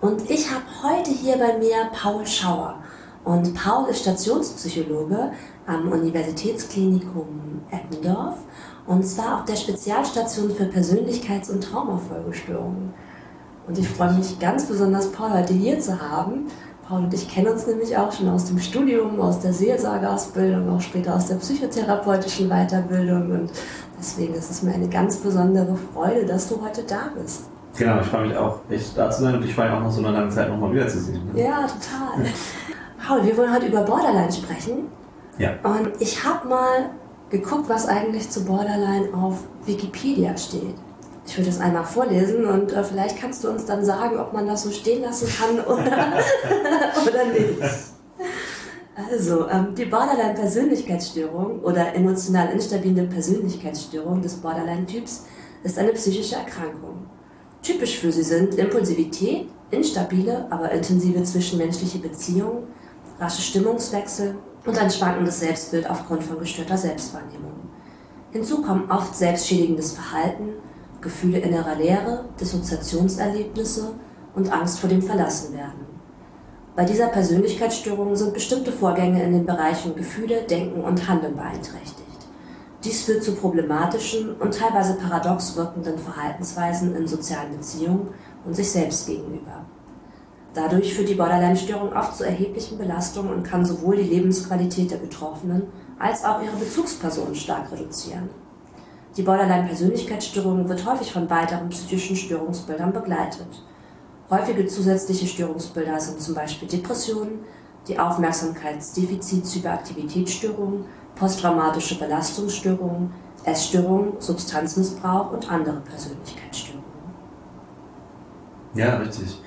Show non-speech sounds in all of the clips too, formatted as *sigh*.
Und ich habe heute hier bei mir Paul Schauer. Und Paul ist Stationspsychologe am Universitätsklinikum Eppendorf und zwar auf der Spezialstation für Persönlichkeits- und Traumafolgestörungen. Und ich freue mich ganz besonders, Paul heute hier zu haben. Paul und ich kennen uns nämlich auch schon aus dem Studium, aus der Seelsorgeausbildung, auch später aus der psychotherapeutischen Weiterbildung. Und deswegen ist es mir eine ganz besondere Freude, dass du heute da bist. Genau, ich freue mich auch, echt da zu sein und ich freue mich auch nach so einer langen Zeit nochmal wiederzusehen. Ne? Ja, total. Paul, wir wollen heute über Borderline sprechen. Ja. Und ich habe mal geguckt, was eigentlich zu Borderline auf Wikipedia steht. Ich würde das einmal vorlesen und äh, vielleicht kannst du uns dann sagen, ob man das so stehen lassen kann oder, *laughs* *laughs* oder nicht. Also, ähm, die Borderline-Persönlichkeitsstörung oder emotional instabile Persönlichkeitsstörung des Borderline-Typs ist eine psychische Erkrankung. Typisch für sie sind Impulsivität, instabile, aber intensive zwischenmenschliche Beziehungen, rasche Stimmungswechsel und ein schwankendes Selbstbild aufgrund von gestörter Selbstwahrnehmung. Hinzu kommen oft selbstschädigendes Verhalten, Gefühle innerer Leere, Dissoziationserlebnisse und Angst vor dem Verlassenwerden. Bei dieser Persönlichkeitsstörung sind bestimmte Vorgänge in den Bereichen Gefühle, Denken und Handeln beeinträchtigt. Dies führt zu problematischen und teilweise paradox wirkenden Verhaltensweisen in sozialen Beziehungen und sich selbst gegenüber. Dadurch führt die Borderline-Störung oft zu erheblichen Belastungen und kann sowohl die Lebensqualität der Betroffenen als auch ihre Bezugspersonen stark reduzieren. Die Borderline-Persönlichkeitsstörung wird häufig von weiteren psychischen Störungsbildern begleitet. Häufige zusätzliche Störungsbilder sind zum Beispiel Depressionen, die Aufmerksamkeitsdefizit-Hyperaktivitätsstörung, posttraumatische Belastungsstörungen, Essstörungen, Substanzmissbrauch und andere Persönlichkeitsstörungen. Ja, richtig.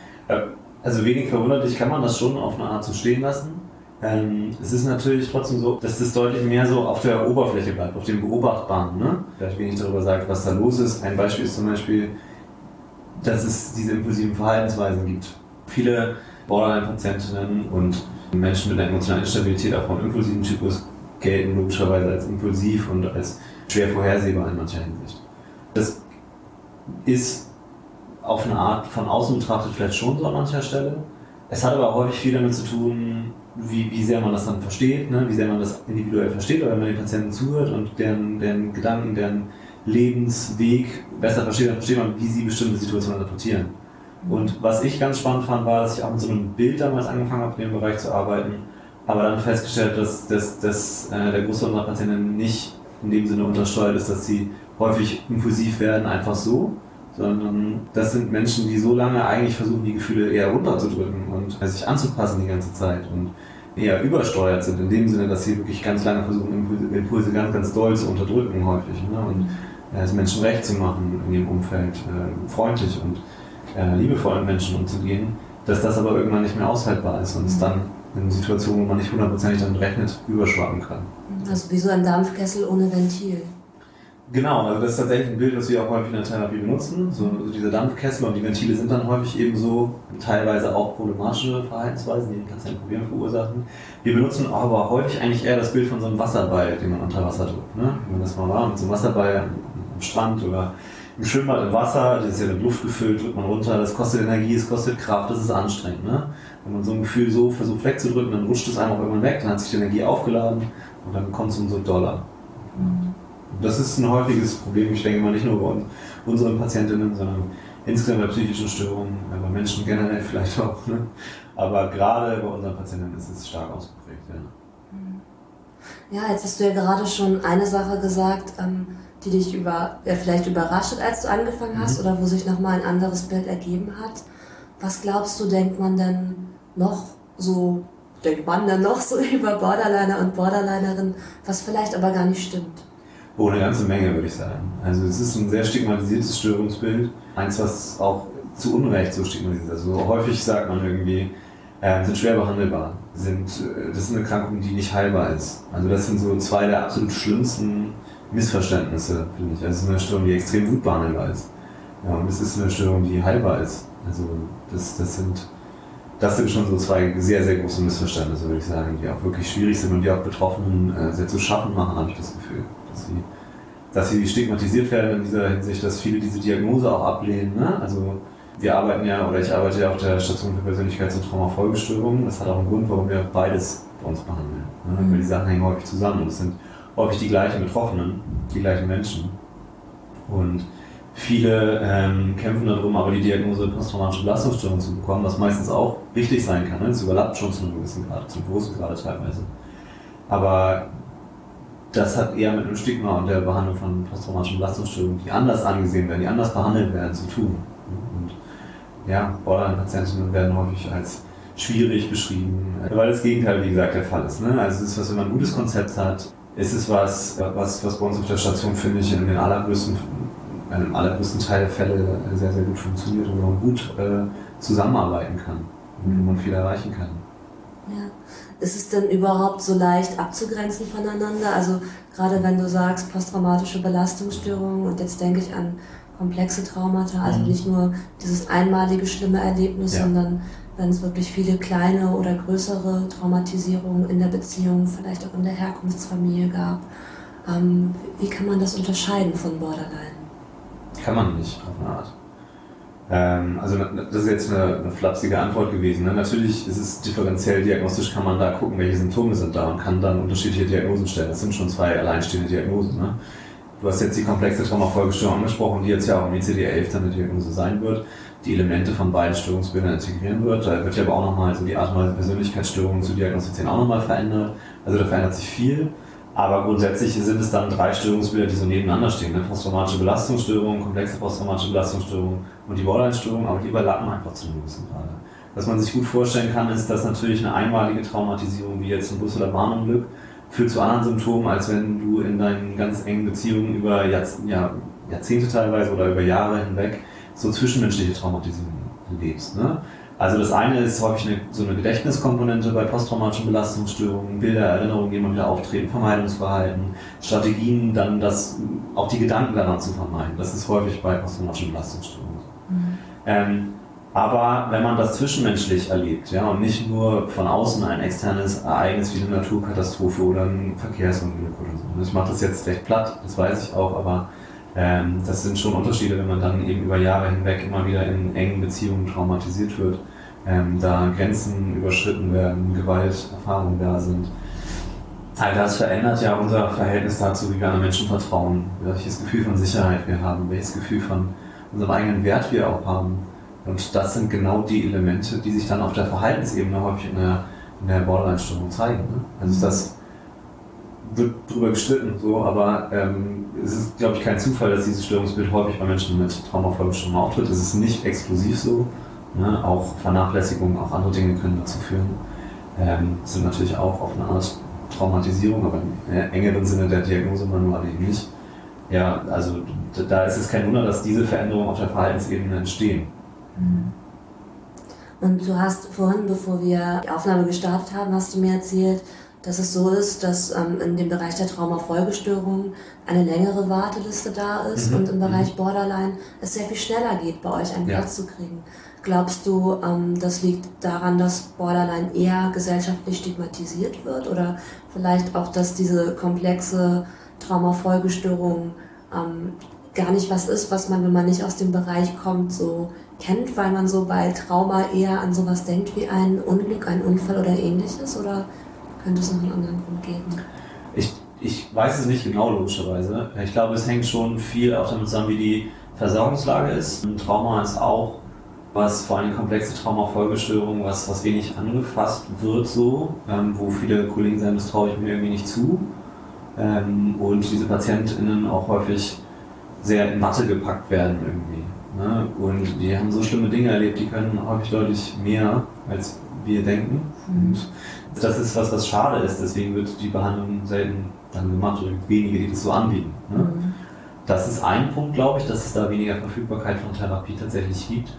Also wenig verwunderlich kann man das schon auf eine Art so stehen lassen. Ähm, es ist natürlich trotzdem so, dass das deutlich mehr so auf der Oberfläche bleibt, auf dem Beobachtbaren. Ne? Vielleicht wenig darüber sagt, was da los ist. Ein Beispiel ist zum Beispiel, dass es diese impulsiven Verhaltensweisen gibt. Viele Borderline-Patientinnen und Menschen mit einer emotionalen Instabilität auch vom impulsiven Typus gelten logischerweise als impulsiv und als schwer vorhersehbar in mancher Hinsicht. Das ist auf eine Art von außen betrachtet vielleicht schon so an mancher Stelle. Es hat aber häufig viel damit zu tun, wie, wie sehr man das dann versteht, ne? wie sehr man das individuell versteht, oder wenn man den Patienten zuhört und deren, deren Gedanken, deren Lebensweg besser versteht, dann versteht man, wie sie bestimmte Situationen interpretieren. Und was ich ganz spannend fand, war, dass ich auch mit so einem Bild damals angefangen habe, in dem Bereich zu arbeiten, aber dann festgestellt, dass, dass, dass äh, der Großteil unserer Patienten nicht in dem Sinne untersteuert ist, dass sie häufig impulsiv werden, einfach so, sondern das sind Menschen, die so lange eigentlich versuchen, die Gefühle eher runterzudrücken und sich anzupassen die ganze Zeit und eher übersteuert sind, in dem Sinne, dass sie wirklich ganz lange versuchen, Impulse, Impulse ganz, ganz doll zu unterdrücken häufig ne? und äh, es Menschen recht zu machen in ihrem Umfeld, äh, freundlich und äh, liebevoll mit Menschen umzugehen, dass das aber irgendwann nicht mehr aushaltbar ist und es dann in Situationen, wo man nicht hundertprozentig damit rechnet, überschwappen kann. Also wie so ein Dampfkessel ohne Ventil. Genau, also das ist tatsächlich ein Bild, was wir auch häufig in der Therapie benutzen. So, also diese Dampfkessel und die Ventile sind dann häufig eben so teilweise auch problematische Verhaltensweisen, die den Patienten Probleme verursachen. Wir benutzen aber häufig eigentlich eher das Bild von so einem Wasserball, den man unter Wasser drückt. Ne? Wenn man das mal war, mit so einem Wasserball am Strand oder im Schwimmbad im Wasser, das ist ja mit Luft gefüllt, drückt man runter, das kostet Energie, es kostet Kraft, das ist anstrengend. Ne? Wenn man so ein Gefühl so versucht wegzudrücken, dann rutscht es einfach irgendwann weg, dann hat sich die Energie aufgeladen und dann kommt es umso doller. Mhm das ist ein häufiges Problem, ich denke mal nicht nur bei unseren Patientinnen, sondern insgesamt bei psychischen Störungen, bei Menschen generell vielleicht auch. Ne? Aber gerade bei unseren Patientinnen ist es stark ausgeprägt. Ja. ja, jetzt hast du ja gerade schon eine Sache gesagt, ähm, die dich über, ja, vielleicht überrascht hat, als du angefangen hast mhm. oder wo sich nochmal ein anderes Bild ergeben hat. Was glaubst du, denkt man denn noch so, denkt man denn noch so *laughs* über Borderliner und Borderlinerin, was vielleicht aber gar nicht stimmt? Oh, eine ganze Menge, würde ich sagen. Also es ist ein sehr stigmatisiertes Störungsbild. Eins, was auch zu Unrecht so stigmatisiert ist. Also häufig sagt man irgendwie, ähm, sind schwer behandelbar. Sind, äh, das ist eine Erkrankung, die nicht heilbar ist. Also das sind so zwei der absolut schlimmsten Missverständnisse, finde ich. Also es ist eine Störung, die extrem gut behandelbar ist. Ja, und es ist eine Störung, die heilbar ist. Also das, das sind das sind schon so zwei sehr, sehr große Missverständnisse, würde ich sagen, die auch wirklich schwierig sind und die auch Betroffenen äh, sehr zu schaffen machen, habe ich das Gefühl. Dass sie, dass sie stigmatisiert werden in dieser Hinsicht, dass viele diese Diagnose auch ablehnen. Ne? Also wir arbeiten ja, oder ich arbeite ja auf der Station für Persönlichkeits- und Traumafolgestörungen. Das hat auch einen Grund, warum wir beides bei uns behandeln. Ne? Mhm. Weil die Sachen hängen häufig zusammen und es sind häufig die gleichen Betroffenen, die gleichen Menschen. Und Viele ähm, kämpfen darum, aber die Diagnose posttraumatische Belastungsstörung zu bekommen, was meistens auch richtig sein kann. Ne? Das überlappt schon zu einem gewissen Grad, zum großen Grad teilweise. Aber das hat eher mit einem Stigma und der Behandlung von posttraumatischen Belastungsstörungen, die anders angesehen werden, die anders behandelt werden, zu tun. Und ja, Borderline-Patientinnen werden häufig als schwierig beschrieben, weil das Gegenteil, wie gesagt, der Fall ist. Ne? Also es ist was, wenn man ein gutes Konzept hat, ist es was, was, was bei uns auf der Station, finde ich, in den allergrößten im allergrößten Teil der Fälle sehr, sehr gut funktioniert und man gut äh, zusammenarbeiten kann und wo man viel erreichen kann. Ja. Ist es denn überhaupt so leicht abzugrenzen voneinander? Also gerade wenn du sagst posttraumatische Belastungsstörungen und jetzt denke ich an komplexe Traumata, also mhm. nicht nur dieses einmalige schlimme Erlebnis, ja. sondern wenn es wirklich viele kleine oder größere Traumatisierungen in der Beziehung, vielleicht auch in der Herkunftsfamilie gab. Ähm, wie kann man das unterscheiden von Borderline? Kann man nicht, auf eine Art. Ähm, also das ist jetzt eine, eine flapsige Antwort gewesen. Ne? Natürlich ist es differenziell diagnostisch, kann man da gucken, welche Symptome sind da und kann dann unterschiedliche Diagnosen stellen. Das sind schon zwei alleinstehende Diagnosen. Ne? Du hast jetzt die komplexe Traumafolgestörung angesprochen, die jetzt ja auch im ICD-11 dann eine Diagnose sein wird, die Elemente von beiden Störungsbildern integrieren wird. Da wird ja aber auch nochmal so die Art und Weise Persönlichkeitsstörungen zu diagnostizieren auch nochmal verändert. Also da verändert sich viel. Aber grundsätzlich sind es dann drei Störungsbilder, die so nebeneinander stehen. Ne? Posttraumatische Belastungsstörung, komplexe posttraumatische Belastungsstörung und die Borderline-Störung, aber die überlappen einfach zu einem gewissen. Was man sich gut vorstellen kann, ist, dass natürlich eine einmalige Traumatisierung, wie jetzt ein Bus- oder Bahnunglück, führt zu anderen Symptomen, als wenn du in deinen ganz engen Beziehungen über Jahrzehnte teilweise oder über Jahre hinweg so zwischenmenschliche Traumatisierungen lebst. Ne? Also das eine ist häufig eine, so eine Gedächtniskomponente bei posttraumatischen Belastungsstörungen, Bilder, Erinnerungen, die immer wieder auftreten, Vermeidungsverhalten, Strategien, dann das, auch die Gedanken daran zu vermeiden. Das ist häufig bei posttraumatischen Belastungsstörungen. Mhm. Ähm, aber wenn man das zwischenmenschlich erlebt, ja, und nicht nur von außen ein externes Ereignis wie eine Naturkatastrophe oder ein Verkehrsunglück oder so. Ich mache das jetzt recht platt, das weiß ich auch, aber ähm, das sind schon Unterschiede, wenn man dann eben über Jahre hinweg immer wieder in engen Beziehungen traumatisiert wird ähm, da Grenzen überschritten werden, Gewalterfahrungen da sind. All das verändert ja unser Verhältnis dazu, wie wir anderen Menschen vertrauen, welches Gefühl von Sicherheit wir haben, welches Gefühl von unserem eigenen Wert wir auch haben. Und das sind genau die Elemente, die sich dann auf der Verhaltensebene häufig in der, in der Borderline-Störung zeigen. Ne? Also das wird darüber gestritten, so, aber ähm, es ist, glaube ich, kein Zufall, dass dieses Störungsbild häufig bei Menschen mit Traumafolgestörungen auftritt. Es ist nicht exklusiv so, Ne? Auch Vernachlässigung, auch andere Dinge können dazu führen. Ähm, sind natürlich auch auf eine Art Traumatisierung, aber im engeren Sinne der Diagnosemanual eben nicht. Ja, also da ist es kein Wunder, dass diese Veränderungen auf der Verhaltensebene entstehen. Mhm. Und du hast vorhin, bevor wir die Aufnahme gestartet haben, hast du mir erzählt, dass es so ist, dass ähm, in dem Bereich der Traumafolgestörungen eine längere Warteliste da ist mhm. und im Bereich mhm. Borderline es sehr viel schneller geht, bei euch einen ja. Platz zu kriegen. Glaubst du, ähm, das liegt daran, dass Borderline eher gesellschaftlich stigmatisiert wird oder vielleicht auch, dass diese komplexe Traumafolgestörung ähm, gar nicht was ist, was man, wenn man nicht aus dem Bereich kommt, so kennt, weil man so bei Trauma eher an sowas denkt wie ein Unglück, ein Unfall oder ähnliches? Oder könnte es noch einen anderen Grund geben? Ich, ich weiß es nicht genau, logischerweise. Ich glaube, es hängt schon viel auch damit zusammen, wie die Versorgungslage ist. Ein Trauma ist auch was vor allem komplexe Traumafolgestörungen, was, was wenig angefasst wird so, ähm, wo viele Kollegen sagen, das traue ich mir irgendwie nicht zu. Ähm, und diese PatientInnen auch häufig sehr in Matte gepackt werden irgendwie. Ne? Und die haben so schlimme Dinge erlebt, die können häufig deutlich mehr, als wir denken. Mhm. Und das ist was, was schade ist, deswegen wird die Behandlung selten dann gemacht oder wenige, die das so anbieten. Ne? Mhm. Das ist ein Punkt, glaube ich, dass es da weniger Verfügbarkeit von Therapie tatsächlich gibt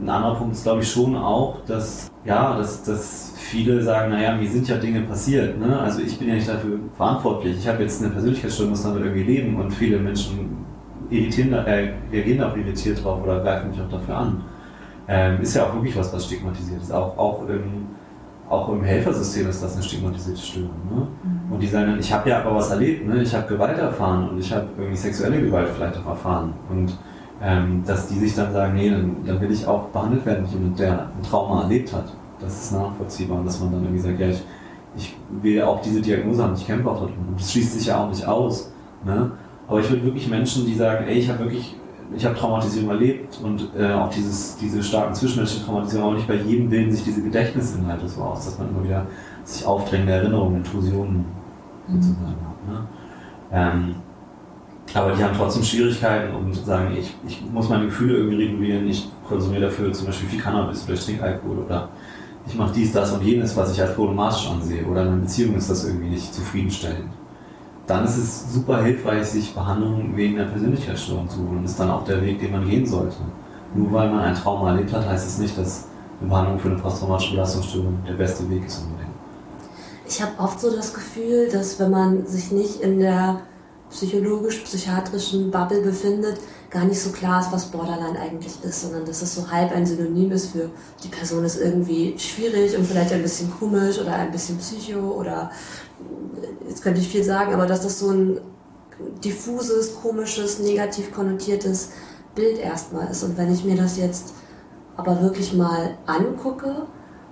ein anderer Punkt ist, glaube ich, schon auch, dass, ja, dass, dass viele sagen, naja, mir sind ja Dinge passiert. Ne? Also ich bin ja nicht dafür verantwortlich. Ich habe jetzt eine Persönlichkeitsstörung, muss damit irgendwie leben und viele Menschen irritieren, äh, reagieren auch irritiert drauf oder greifen mich auch dafür an. Ähm, ist ja auch wirklich was, was stigmatisiert ist. Auch, auch, im, auch im Helfersystem ist das eine stigmatisierte Störung. Ne? Mhm. Und die sagen dann, ich habe ja aber was erlebt, ne? ich habe Gewalt erfahren und ich habe irgendwie sexuelle Gewalt vielleicht auch erfahren. Und ähm, dass die sich dann sagen, nee, dann, dann will ich auch behandelt werden, wie jemand, der ein Trauma erlebt hat. Das ist nachvollziehbar und dass man dann irgendwie sagt, ja, ich, ich will auch diese Diagnose haben, ich kämpfe auch dort. Und das schließt sich ja auch nicht aus. Ne? Aber ich würde wirklich Menschen, die sagen, ey, ich habe wirklich, ich habe Traumatisierung erlebt und äh, auch dieses, diese starken zwischenmenschlichen Traumatisierungen, auch nicht bei jedem bilden sich diese Gedächtnisinhalte so aus, dass man immer wieder sich aufdrängende Erinnerungen, Intrusionen mhm. sozusagen hat. Ne? Ähm, aber die haben trotzdem Schwierigkeiten und sagen, ich, ich muss meine Gefühle irgendwie regulieren, ich konsumiere dafür zum Beispiel viel Cannabis oder ich trinke Alkohol oder ich mache dies, das und jenes, was ich als problematisch ansehe oder in einer Beziehung ist das irgendwie nicht zufriedenstellend. Dann ist es super hilfreich, sich Behandlung wegen einer Persönlichkeitsstörung zu holen und ist dann auch der Weg, den man gehen sollte. Nur weil man ein Trauma erlebt hat, heißt es nicht, dass eine Behandlung für eine posttraumatische Belastungsstörung der beste Weg ist unbedingt. Ich habe oft so das Gefühl, dass wenn man sich nicht in der psychologisch-psychiatrischen Bubble befindet, gar nicht so klar ist, was Borderline eigentlich ist, sondern dass es so halb ein Synonym ist für die Person ist irgendwie schwierig und vielleicht ein bisschen komisch oder ein bisschen psycho oder jetzt könnte ich viel sagen, aber dass das so ein diffuses, komisches, negativ konnotiertes Bild erstmal ist. Und wenn ich mir das jetzt aber wirklich mal angucke,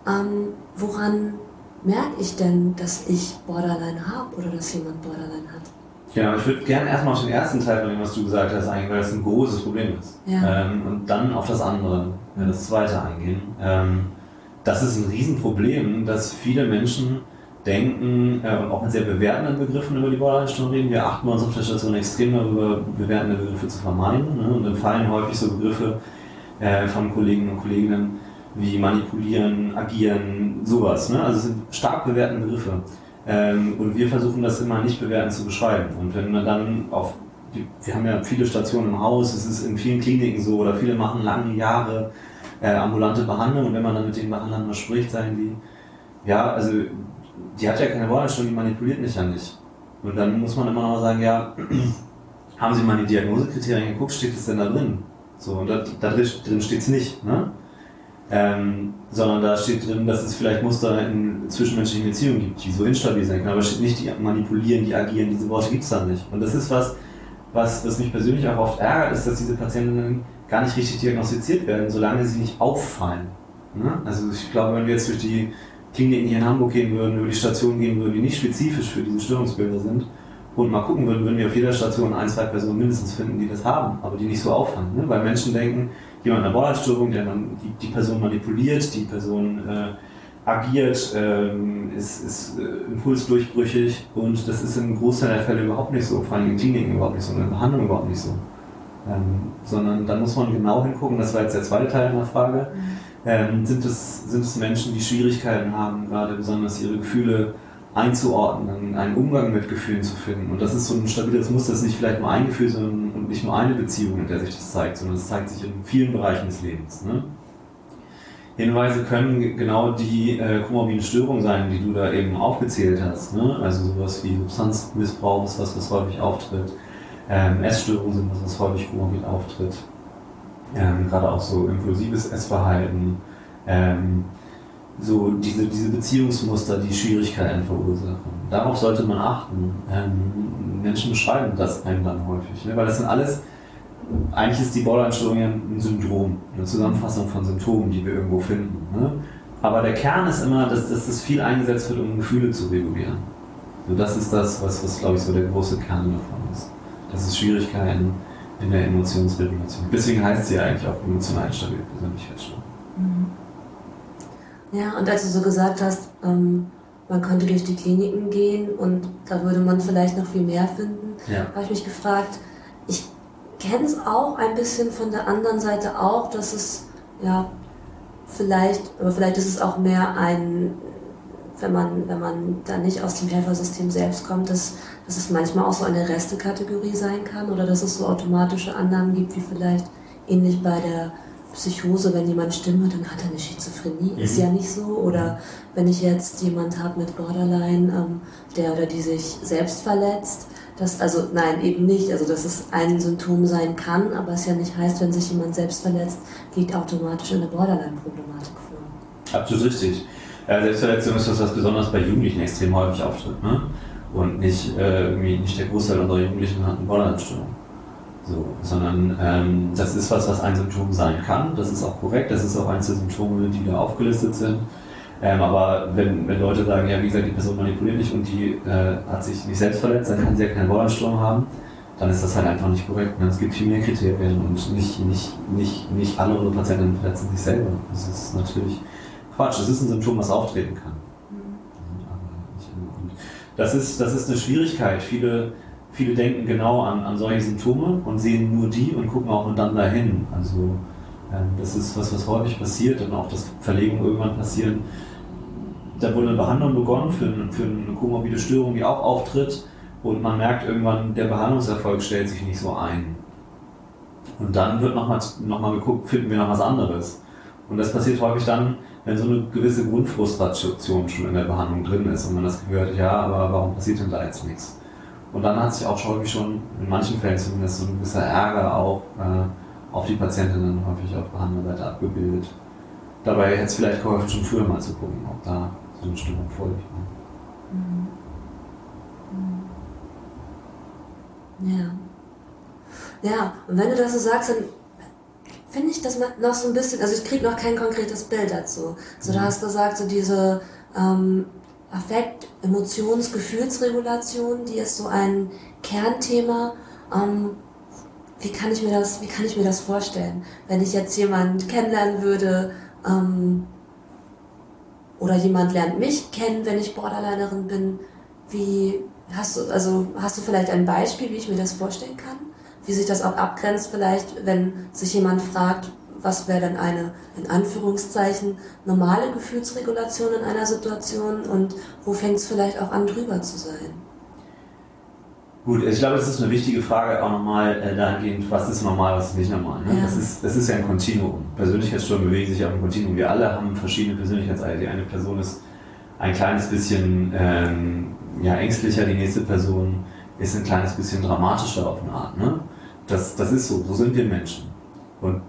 ähm, woran merke ich denn, dass ich Borderline habe oder dass jemand Borderline hat? Genau, ich würde gerne erstmal auf den ersten Teil von dem, was du gesagt hast, eingehen, weil das ein großes Problem ist. Ja. Ähm, und dann auf das andere, das zweite eingehen. Ähm, das ist ein Riesenproblem, dass viele Menschen denken äh, und auch mit sehr bewertenden Begriffen über die Borderline-Störung reden. Wir achten bei uns auf der Station extrem darüber, bewertende Begriffe zu vermeiden. Ne? Und dann fallen häufig so Begriffe äh, von Kollegen und Kolleginnen wie manipulieren, agieren, sowas. Ne? Also es sind stark bewertende Begriffe. Ähm, und wir versuchen das immer nicht bewertend zu beschreiben. Und wenn man dann auf, wir haben ja viele Stationen im Haus, es ist in vielen Kliniken so, oder viele machen lange Jahre äh, ambulante Behandlung und wenn man dann mit den Behandlern mal spricht, sagen die, ja, also die hat ja keine Borderline, die manipuliert mich ja nicht. Und dann muss man immer noch sagen, ja, *clears throat* haben Sie mal die Diagnosekriterien geguckt, steht es denn da drin? So, und da, da drin steht es nicht. Ne? Ähm, sondern da steht drin, dass es vielleicht Muster in zwischenmenschlichen Beziehungen gibt, die so instabil sein können, aber steht nicht, die manipulieren, die agieren, diese Worte gibt es da nicht. Und das ist was, was, was mich persönlich auch oft ärgert, ist, dass diese Patientinnen gar nicht richtig diagnostiziert werden, solange sie nicht auffallen. Ne? Also ich glaube, wenn wir jetzt durch die Kliniken hier in Hamburg gehen würden, über die Stationen gehen würden, die nicht spezifisch für diese Störungsbilder sind, und mal gucken würden, würden wir auf jeder Station ein, zwei Personen mindestens finden, die das haben, aber die nicht so auffallen. Ne? Weil Menschen denken, jemand mit einer Borderstörung, der man die, die, Person manipuliert, die Person äh, agiert, ähm, ist, ist äh, impulsdurchbrüchig und das ist im Großteil der Fälle überhaupt nicht so, vor allem in Kliniken überhaupt nicht so, in der Behandlung überhaupt nicht so. Ähm, sondern da muss man genau hingucken, das war jetzt der zweite Teil der Frage, mhm. Ähm, sind, es, sind es Menschen, die Schwierigkeiten haben, gerade besonders ihre Gefühle einzuordnen, einen Umgang mit Gefühlen zu finden. Und das ist so ein stabiles Muster, das ist nicht vielleicht nur ein Gefühl, sondern und nicht nur eine Beziehung, in der sich das zeigt, sondern es zeigt sich in vielen Bereichen des Lebens. Ne? Hinweise können genau die äh, komorbiden Störungen sein, die du da eben aufgezählt hast. Ne? Also sowas wie Substanzmissbrauch ist was, was häufig auftritt. Ähm, Essstörungen sind was, was häufig komorbid auftritt. Ähm, Gerade auch so impulsives Essverhalten. Ähm, so diese, diese Beziehungsmuster, die Schwierigkeiten verursachen. Darauf sollte man achten. Ähm, Menschen beschreiben das einem dann häufig, ne? weil das sind alles, eigentlich ist die Borderline-Störung ja ein Syndrom, eine Zusammenfassung von Symptomen, die wir irgendwo finden. Ne? Aber der Kern ist immer, dass, dass das viel eingesetzt wird, um Gefühle zu regulieren. So, das ist das, was, was glaube ich so der große Kern davon ist. Das ist Schwierigkeiten in der Emotionsregulation. Deswegen heißt sie ja eigentlich auch emotional stabile Persönlichkeitsstörung. Mhm. Ja, und als du so gesagt hast, ähm, man könnte durch die Kliniken gehen und da würde man vielleicht noch viel mehr finden, ja. habe ich mich gefragt, ich kenne es auch ein bisschen von der anderen Seite auch, dass es ja vielleicht, aber vielleicht ist es auch mehr ein, wenn man, wenn man da nicht aus dem Helfersystem selbst kommt, dass, dass es manchmal auch so eine Restekategorie sein kann oder dass es so automatische Annahmen gibt, wie vielleicht ähnlich bei der Psychose, wenn jemand Stimme, dann hat er eine Schizophrenie. Mhm. Ist ja nicht so. Oder wenn ich jetzt jemand habe mit Borderline, ähm, der oder die sich selbst verletzt, das, also nein, eben nicht. Also dass es ein Symptom sein kann, aber es ja nicht heißt, wenn sich jemand selbst verletzt, liegt automatisch eine Borderline-Problematik vor. Absolut richtig. Ja, Selbstverletzung ist das, was besonders bei Jugendlichen extrem häufig auftritt. Ne? Und nicht, äh, nicht der Großteil unserer Jugendlichen hat eine Borderline-Störung. So, sondern ähm, das ist was, was ein Symptom sein kann. Das ist auch korrekt. Das ist auch eines der Symptome, die da aufgelistet sind. Ähm, aber wenn, wenn Leute sagen, ja, wie gesagt, die Person manipuliert nicht und die äh, hat sich nicht selbst verletzt, dann kann sie ja keine Borderline-Störung haben, dann ist das halt einfach nicht korrekt. Ne? Es gibt viel mehr Kriterien und nicht, nicht, nicht, nicht alle unsere Patienten verletzen sich selber. Das ist natürlich Quatsch. Das ist ein Symptom, was auftreten kann. Das ist, das ist eine Schwierigkeit. Viele, viele denken genau an, an solche Symptome und sehen nur die und gucken auch nur dann dahin. Also ähm, das ist was, was häufig passiert und auch, dass Verlegungen irgendwann passieren. Da wurde eine Behandlung begonnen für, für eine komorbide Störung, die auch auftritt und man merkt irgendwann, der Behandlungserfolg stellt sich nicht so ein. Und dann wird nochmal noch mal geguckt, finden wir noch was anderes. Und das passiert häufig dann, wenn so eine gewisse Grundfrustration schon in der Behandlung drin ist und man das hat, ja, aber warum passiert denn da jetzt nichts? Und dann hat sich auch häufig schon, in manchen Fällen zumindest, so ein gewisser Ärger auch äh, auf die Patientinnen häufig auf Behandlerseite abgebildet. Dabei hätte es vielleicht geholfen, schon früher mal zu gucken, ob da so eine Stimmung vorliegt. Ne? Mhm. Ja. Ja, und wenn du das so sagst, dann finde ich das noch so ein bisschen, also ich kriege noch kein konkretes Bild dazu. So, du mhm. hast gesagt, so diese ähm, Affekt-, Emotions-, Gefühlsregulation, die ist so ein Kernthema. Ähm, wie kann ich mir das, wie kann ich mir das vorstellen? Wenn ich jetzt jemand kennenlernen würde, ähm, oder jemand lernt mich kennen, wenn ich Borderlinerin bin, wie hast du, also hast du vielleicht ein Beispiel, wie ich mir das vorstellen kann? Wie sich das auch abgrenzt vielleicht, wenn sich jemand fragt, was wäre denn eine, in Anführungszeichen, normale Gefühlsregulation in einer Situation und wo fängt es vielleicht auch an, drüber zu sein? Gut, ich glaube, das ist eine wichtige Frage auch nochmal äh, dahingehend, was ist normal, was ist nicht normal. Ne? Ja. Das, ist, das ist ja ein Kontinuum. Persönlichkeitsstörungen bewegen sich auf einem Kontinuum. Wir alle haben verschiedene Persönlichkeitseier. Die eine Person ist ein kleines bisschen ähm, ja, ängstlicher, die nächste Person ist ein kleines bisschen dramatischer auf eine Art. Ne? Das, das ist so, so sind wir Menschen. Und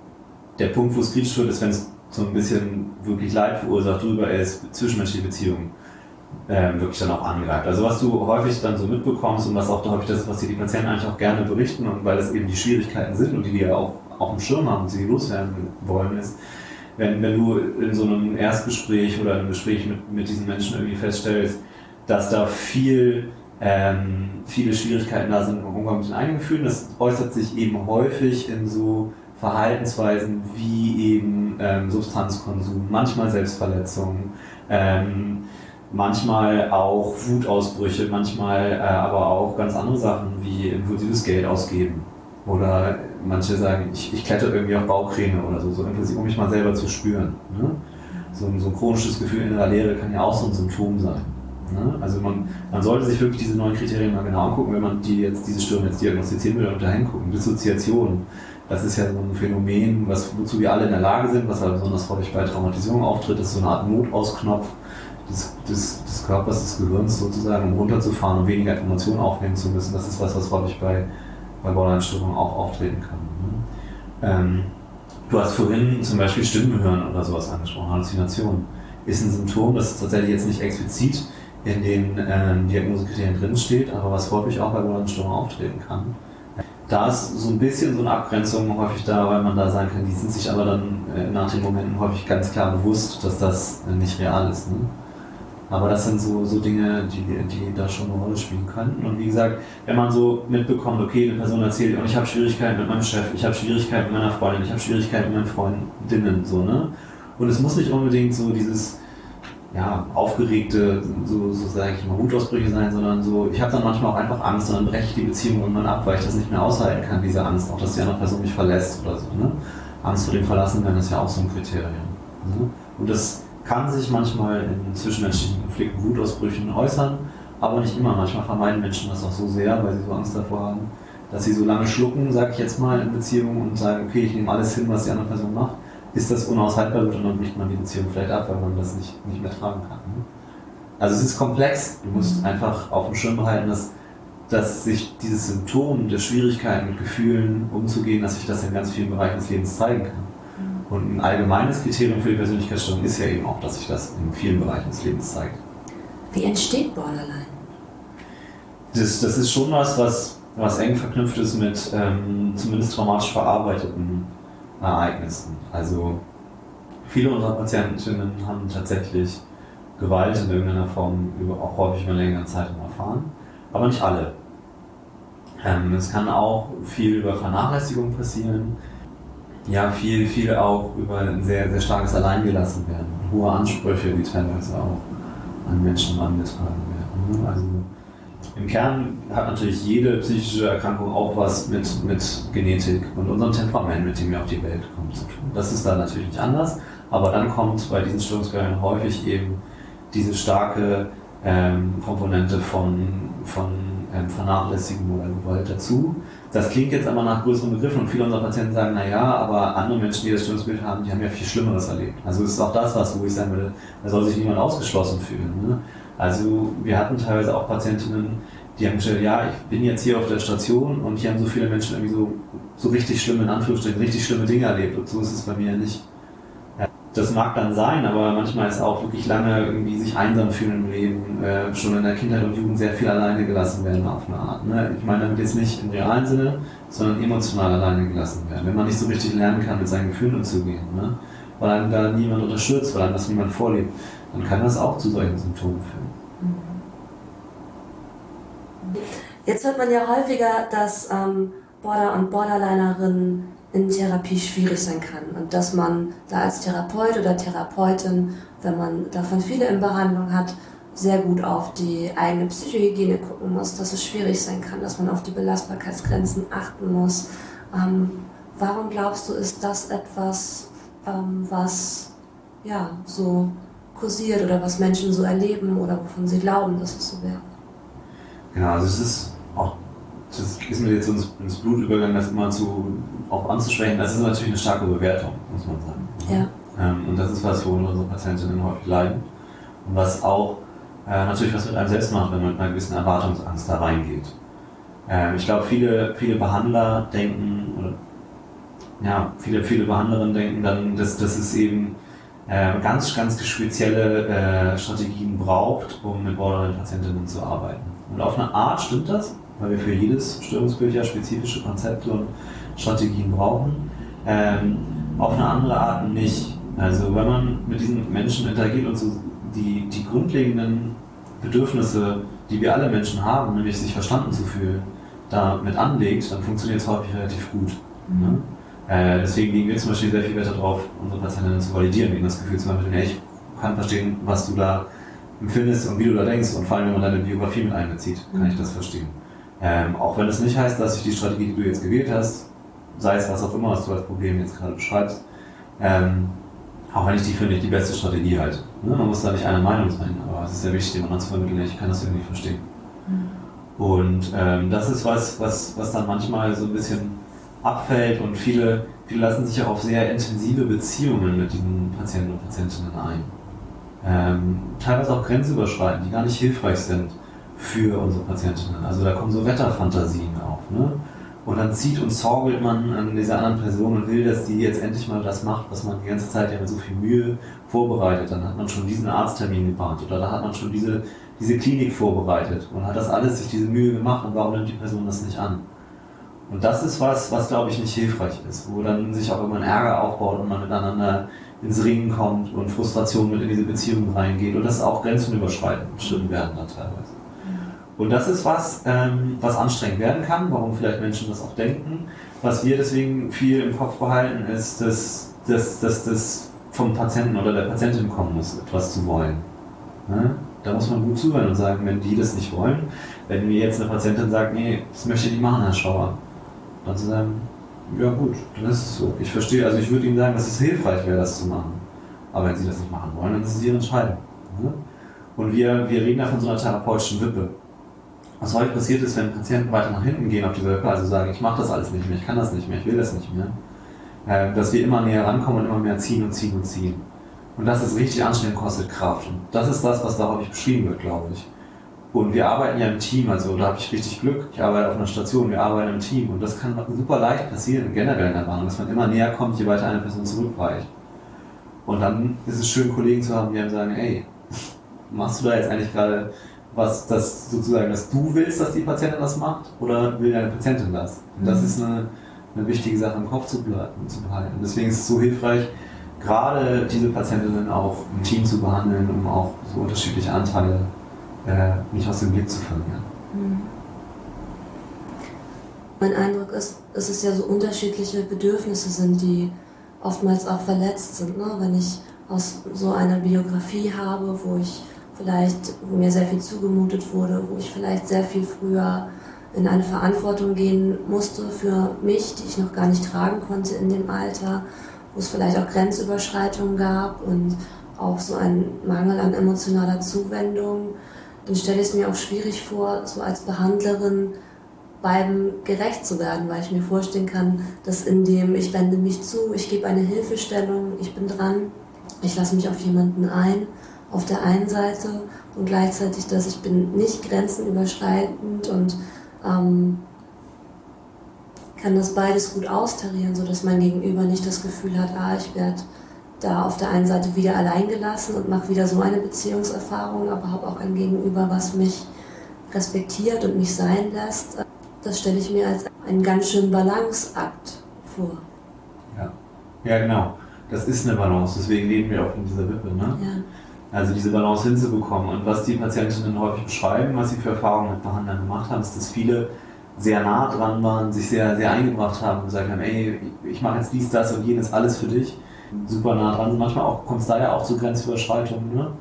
der Punkt, wo es kritisch wird, ist, wenn es so ein bisschen wirklich Leid verursacht drüber ist, zwischenmenschliche Beziehungen ähm, wirklich dann auch angreift. Also was du häufig dann so mitbekommst und was auch häufig das ist, was dir die Patienten eigentlich auch gerne berichten und weil das eben die Schwierigkeiten sind und die die ja auch auf dem Schirm haben und sie loswerden wollen, ist, wenn, wenn du in so einem Erstgespräch oder einem Gespräch mit, mit diesen Menschen irgendwie feststellst, dass da viel ähm, viele Schwierigkeiten da sind im Umgang mit den. Das äußert sich eben häufig in so Verhaltensweisen wie eben ähm, Substanzkonsum, manchmal Selbstverletzungen, ähm, manchmal auch Wutausbrüche, manchmal äh, aber auch ganz andere Sachen wie impulsives Geld ausgeben. Oder manche sagen, ich, ich kletter irgendwie auf Bauchcreme oder so, so um mich mal selber zu spüren. Ne? So, so ein chronisches Gefühl in der Leere kann ja auch so ein Symptom sein. Ne? Also man, man sollte sich wirklich diese neuen Kriterien mal genau angucken, wenn man die jetzt, diese Störung jetzt diagnostizieren will und da hingucken. Dissoziation, das ist ja so ein Phänomen, was, wozu wir alle in der Lage sind, was aber besonders häufig bei Traumatisierung auftritt, ist so eine Art Notausknopf des, des, des Körpers, des Gehirns sozusagen, um runterzufahren und weniger Informationen aufnehmen zu müssen. Das ist was, was häufig bei, bei Borderline-Störungen auch auftreten kann. Ne? Ähm, du hast vorhin zum Beispiel Stimmen hören oder sowas angesprochen, Halluzinationen. Ist ein Symptom, das tatsächlich jetzt nicht explizit in den ähm, Diagnosekriterien drinsteht, aber was häufig auch bei Borderline-Störungen auftreten kann. Da ist so ein bisschen so eine Abgrenzung häufig da, weil man da sagen kann, die sind sich aber dann äh, nach den Momenten häufig ganz klar bewusst, dass das äh, nicht real ist. Ne? Aber das sind so, so Dinge, die, die da schon eine Rolle spielen könnten. Und wie gesagt, wenn man so mitbekommt, okay, eine Person erzählt, und ich habe Schwierigkeiten mit meinem Chef, ich habe Schwierigkeiten mit meiner Freundin, ich habe Schwierigkeiten mit meinen Freundinnen, so, ne? Und es muss nicht unbedingt so dieses ja, aufgeregte, so, so sage ich mal, Wutausbrüche sein, sondern so, ich habe dann manchmal auch einfach Angst und dann breche ich die Beziehung irgendwann ab, weil ich das nicht mehr aushalten kann, diese Angst, auch dass die andere Person mich verlässt oder so. Ne? Angst vor dem Verlassenwerden ist ja auch so ein Kriterium. Ne? Und das kann sich manchmal in zwischenmenschlichen Konflikten, Wutausbrüchen äußern, aber nicht immer. Manchmal vermeiden Menschen das auch so sehr, weil sie so Angst davor haben, dass sie so lange schlucken, sage ich jetzt mal, in Beziehungen und sagen, okay, ich nehme alles hin, was die andere Person macht, ist das unaushaltbar wird und dann bricht man die Beziehung vielleicht ab, weil man das nicht, nicht mehr tragen kann. Ne? Also es ist komplex. Du musst einfach auf dem Schirm behalten, dass, dass sich dieses Symptom der Schwierigkeit mit Gefühlen umzugehen, dass sich das in ganz vielen Bereichen des Lebens zeigen kann. Und ein allgemeines Kriterium für die Persönlichkeitsstörung ist ja eben auch, dass sich das in vielen Bereichen des Lebens zeigt. Wie entsteht Borderline? Das, das ist schon was, was, was eng verknüpft ist mit ähm, zumindest traumatisch verarbeiteten Ereignissen. Also viele unserer Patientinnen haben tatsächlich Gewalt in irgendeiner Form über auch häufig über längere Zeit erfahren, aber nicht alle. Ähm, es kann auch viel über Vernachlässigung passieren, ja, viel, viel auch über ein sehr, sehr starkes Alleingelassen werden, hohe Ansprüche, die teilweise auch an Menschen angetragen werden. Ne? Also im Kern hat natürlich jede psychische Erkrankung auch was mit, mit Genetik und unserem Temperament, mit dem wir auf die Welt kommen, zu tun. Das ist da natürlich nicht anders, aber dann kommt bei diesen Störungsquellen häufig eben diese starke ähm, Komponente von, von ähm, Vernachlässigung oder Gewalt dazu. Das klingt jetzt aber nach größeren Begriffen und viele unserer Patienten sagen, naja, aber andere Menschen, die das Störungsbild haben, die haben ja viel Schlimmeres erlebt. Also ist auch das was, wo ich sagen würde, da soll sich niemand ausgeschlossen fühlen. Ne? Also wir hatten teilweise auch Patientinnen, die haben gesagt, ja, ich bin jetzt hier auf der Station und hier haben so viele Menschen irgendwie so, so richtig schlimme, in Anführungsstrichen, richtig schlimme Dinge erlebt und so ist es bei mir nicht. Das mag dann sein, aber manchmal ist auch wirklich lange irgendwie sich einsam fühlen im Leben, äh, schon in der Kindheit und Jugend sehr viel alleine gelassen werden auf eine Art. Ne? Ich meine damit jetzt nicht im realen Sinne, sondern emotional alleine gelassen werden. Wenn man nicht so richtig lernen kann, mit seinen Gefühlen umzugehen, ne? weil einem da niemand unterstützt, weil einem das niemand vorlebt, dann kann das auch zu solchen Symptomen führen. Jetzt hört man ja häufiger, dass ähm, Border- und Borderlinerinnen in Therapie schwierig sein kann und dass man da als Therapeut oder Therapeutin, wenn man davon viele in Behandlung hat, sehr gut auf die eigene Psychohygiene gucken muss, dass es schwierig sein kann, dass man auf die Belastbarkeitsgrenzen achten muss. Ähm, warum glaubst du, ist das etwas, ähm, was ja so kursiert oder was Menschen so erleben oder wovon sie glauben, dass es so wäre? Genau, also es ist auch das ist mir jetzt ins, ins Blut übergegangen, das immer zu, auch anzusprechen. Das ist natürlich eine starke Bewertung, muss man sagen. Ja. Ähm, und das ist was, wo unsere Patientinnen häufig leiden. Und was auch äh, natürlich was mit einem selbst macht, wenn man mit einer gewissen Erwartungsangst da reingeht. Ähm, ich glaube, viele, viele Behandler denken, oder ja, viele, viele Behandlerinnen denken dann, dass, dass es eben äh, ganz, ganz spezielle äh, Strategien braucht, um mit Borderline-Patientinnen zu arbeiten. Und auf eine Art stimmt das, weil wir für jedes Störungsbild ja spezifische Konzepte und Strategien brauchen. Ähm, auf eine andere Art nicht. Also wenn man mit diesen Menschen interagiert und so die, die grundlegenden Bedürfnisse, die wir alle Menschen haben, nämlich sich verstanden zu fühlen, damit anlegt, dann funktioniert es häufig relativ gut. Mhm. Ne? Äh, deswegen legen wir zum Beispiel sehr viel Wert darauf, unsere Patientinnen zu validieren, ihnen das Gefühl zu vermitteln, ja, ich kann verstehen, was du da empfindest und wie du da denkst und vor allem, wenn man deine Biografie mit einbezieht, kann mhm. ich das verstehen. Ähm, auch wenn es nicht heißt, dass ich die Strategie, die du jetzt gewählt hast, sei es was auch immer, was du als Problem jetzt gerade beschreibst, ähm, auch wenn ich die für nicht die beste Strategie halte. Ne? Man muss da nicht einer Meinung sein, aber es ist sehr wichtig, dem anderen zu vermitteln, ich kann das irgendwie verstehen. Mhm. Und ähm, das ist was, was, was dann manchmal so ein bisschen abfällt und viele, viele lassen sich ja auf sehr intensive Beziehungen mit diesen Patienten und Patientinnen ein. Ähm, teilweise auch grenzüberschreitend, die gar nicht hilfreich sind für unsere Patientinnen. Also da kommen so Wetterfantasien auf. Ne? Und dann zieht und zorgelt man an dieser anderen Person und will, dass die jetzt endlich mal das macht, was man die ganze Zeit ja mit so viel Mühe vorbereitet. Dann hat man schon diesen Arzttermin geplant oder da hat man schon diese, diese Klinik vorbereitet und hat das alles sich diese Mühe gemacht und warum nimmt die Person das nicht an? Und das ist was, was glaube ich nicht hilfreich ist, wo dann sich auch irgendwann Ärger aufbaut und man miteinander ins Ringen kommt und Frustration mit in diese Beziehung reingeht und das auch Grenzen überschreiten, stimmen werden da teilweise. Und das ist was, ähm, was anstrengend werden kann, warum vielleicht Menschen das auch denken. Was wir deswegen viel im Kopf behalten, ist, dass, dass, dass das vom Patienten oder der Patientin kommen muss, etwas zu wollen. Ne? Da muss man gut zuhören und sagen, wenn die das nicht wollen, wenn mir jetzt eine Patientin sagt, nee, das möchte ich nicht machen, Herr Schauer, dann zu sagen, ja gut, dann ist es so. Ich verstehe, also ich würde Ihnen sagen, dass es hilfreich wäre, das zu machen. Aber wenn Sie das nicht machen wollen, dann ist es Ihre Entscheidung. Ne? Und wir, wir reden da von so einer therapeutischen Wippe. Was heute passiert ist, wenn Patienten weiter nach hinten gehen auf dieser Wippe, also sagen, ich mache das alles nicht mehr, ich kann das nicht mehr, ich will das nicht mehr, äh, dass wir immer näher rankommen und immer mehr ziehen und ziehen und ziehen. Und das ist richtig anstrengend, kostet Kraft. Und das ist das, was da häufig beschrieben wird, glaube ich. Und wir arbeiten ja im Team, also da habe ich richtig Glück. Ich arbeite auf einer Station, wir arbeiten im Team. Und das kann super leicht passieren, generell in der Bahn, dass man immer näher kommt, je weiter eine Person zurückweicht. Und dann ist es schön, Kollegen zu haben, die einem sagen, ey, *laughs* machst du da jetzt eigentlich gerade was, das sozusagen, dass du willst, dass die Patientin das macht? Oder will deine Patientin das? Und das mhm. ist eine, eine wichtige Sache im Kopf zu, zu behalten. Deswegen ist es so hilfreich, gerade diese Patientinnen auch im Team zu behandeln, um auch so unterschiedliche Anteile äh, nicht aus dem Blick zu verlieren. Mhm. Mein Eindruck ist, dass es ja so unterschiedliche Bedürfnisse sind, die oftmals auch verletzt sind. Ne? Wenn ich aus so einer Biografie habe, wo ich vielleicht, wo mir sehr viel zugemutet wurde, wo ich vielleicht sehr viel früher in eine Verantwortung gehen musste für mich, die ich noch gar nicht tragen konnte in dem Alter, wo es vielleicht auch Grenzüberschreitungen gab und auch so ein Mangel an emotionaler Zuwendung, dann stelle ich es mir auch schwierig vor, so als Behandlerin beiden gerecht zu werden, weil ich mir vorstellen kann, dass in dem ich wende mich zu, ich gebe eine Hilfestellung, ich bin dran, ich lasse mich auf jemanden ein, auf der einen Seite und gleichzeitig, dass ich bin nicht grenzenüberschreitend und ähm, kann das beides gut austarieren, sodass mein Gegenüber nicht das Gefühl hat, ah, ich werde da auf der einen Seite wieder allein gelassen und mache wieder so eine Beziehungserfahrung, aber habe auch ein Gegenüber, was mich respektiert und mich sein lässt. Das stelle ich mir als einen ganz schönen Balanceakt vor. Ja, ja genau. Das ist eine Balance, deswegen leben wir auch in dieser Wippe. Ne? Ja. Also diese Balance hinzubekommen. Und was die Patientinnen häufig beschreiben, was sie für Erfahrungen mit Behandlern gemacht haben, ist, dass viele sehr nah dran waren, sich sehr, sehr eingebracht haben und gesagt haben, ey, ich mache jetzt dies, das und jenes, alles für dich. Super nah dran. Manchmal kommt es da ja auch zu Grenzüberschreitungen. Ne?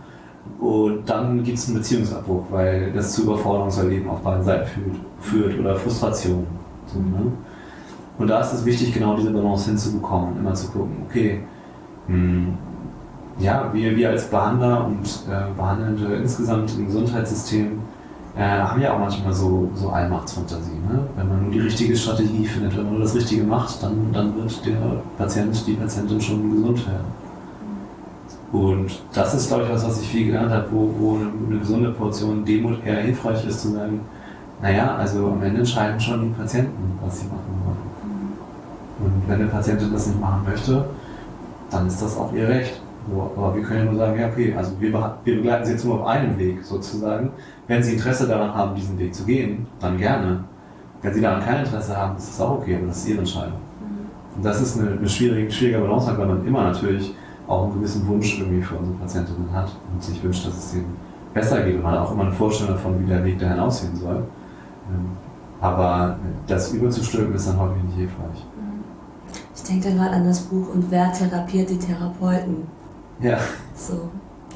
Und dann gibt es einen Beziehungsabbruch, weil das zu Überforderungserleben auf beiden Seiten führt, führt oder Frustration. So, ne? Und da ist es wichtig, genau diese Balance hinzubekommen, immer zu gucken, okay, hm, ja, wir, wir als Behandler und äh, Behandelnde insgesamt im Gesundheitssystem äh, haben ja auch manchmal so, so Allmachtsfantasie. Ne? Wenn man nur die richtige Strategie findet, wenn man nur das Richtige macht, dann, dann wird der Patient, die Patientin schon gesund werden. Und das ist, glaube ich, was, was ich viel gelernt habe, wo, wo eine, eine gesunde Portion Demut eher hilfreich ist, zu sagen, naja, also am Ende entscheiden schon die Patienten, was sie machen wollen. Und wenn eine Patientin das nicht machen möchte, dann ist das auch ihr Recht. Aber wir können ja nur sagen, ja, okay, also wir, wir begleiten sie jetzt nur auf einem Weg sozusagen. Wenn sie Interesse daran haben, diesen Weg zu gehen, dann gerne. Wenn sie daran kein Interesse haben, ist das auch okay, aber das ist ihre Entscheidung. Und das ist eine, eine schwierige, schwierige Balance, weil man immer natürlich auch einen gewissen Wunsch irgendwie für unsere Patientinnen hat und sich wünscht, dass es ihnen besser geht und man auch immer eine Vorstellung davon, wie der Weg dahin aussehen soll. Ähm, aber das überzustülpen ist dann häufig nicht hilfreich. Ich denke dann gerade an das Buch Und wer therapiert die Therapeuten? Ja. So.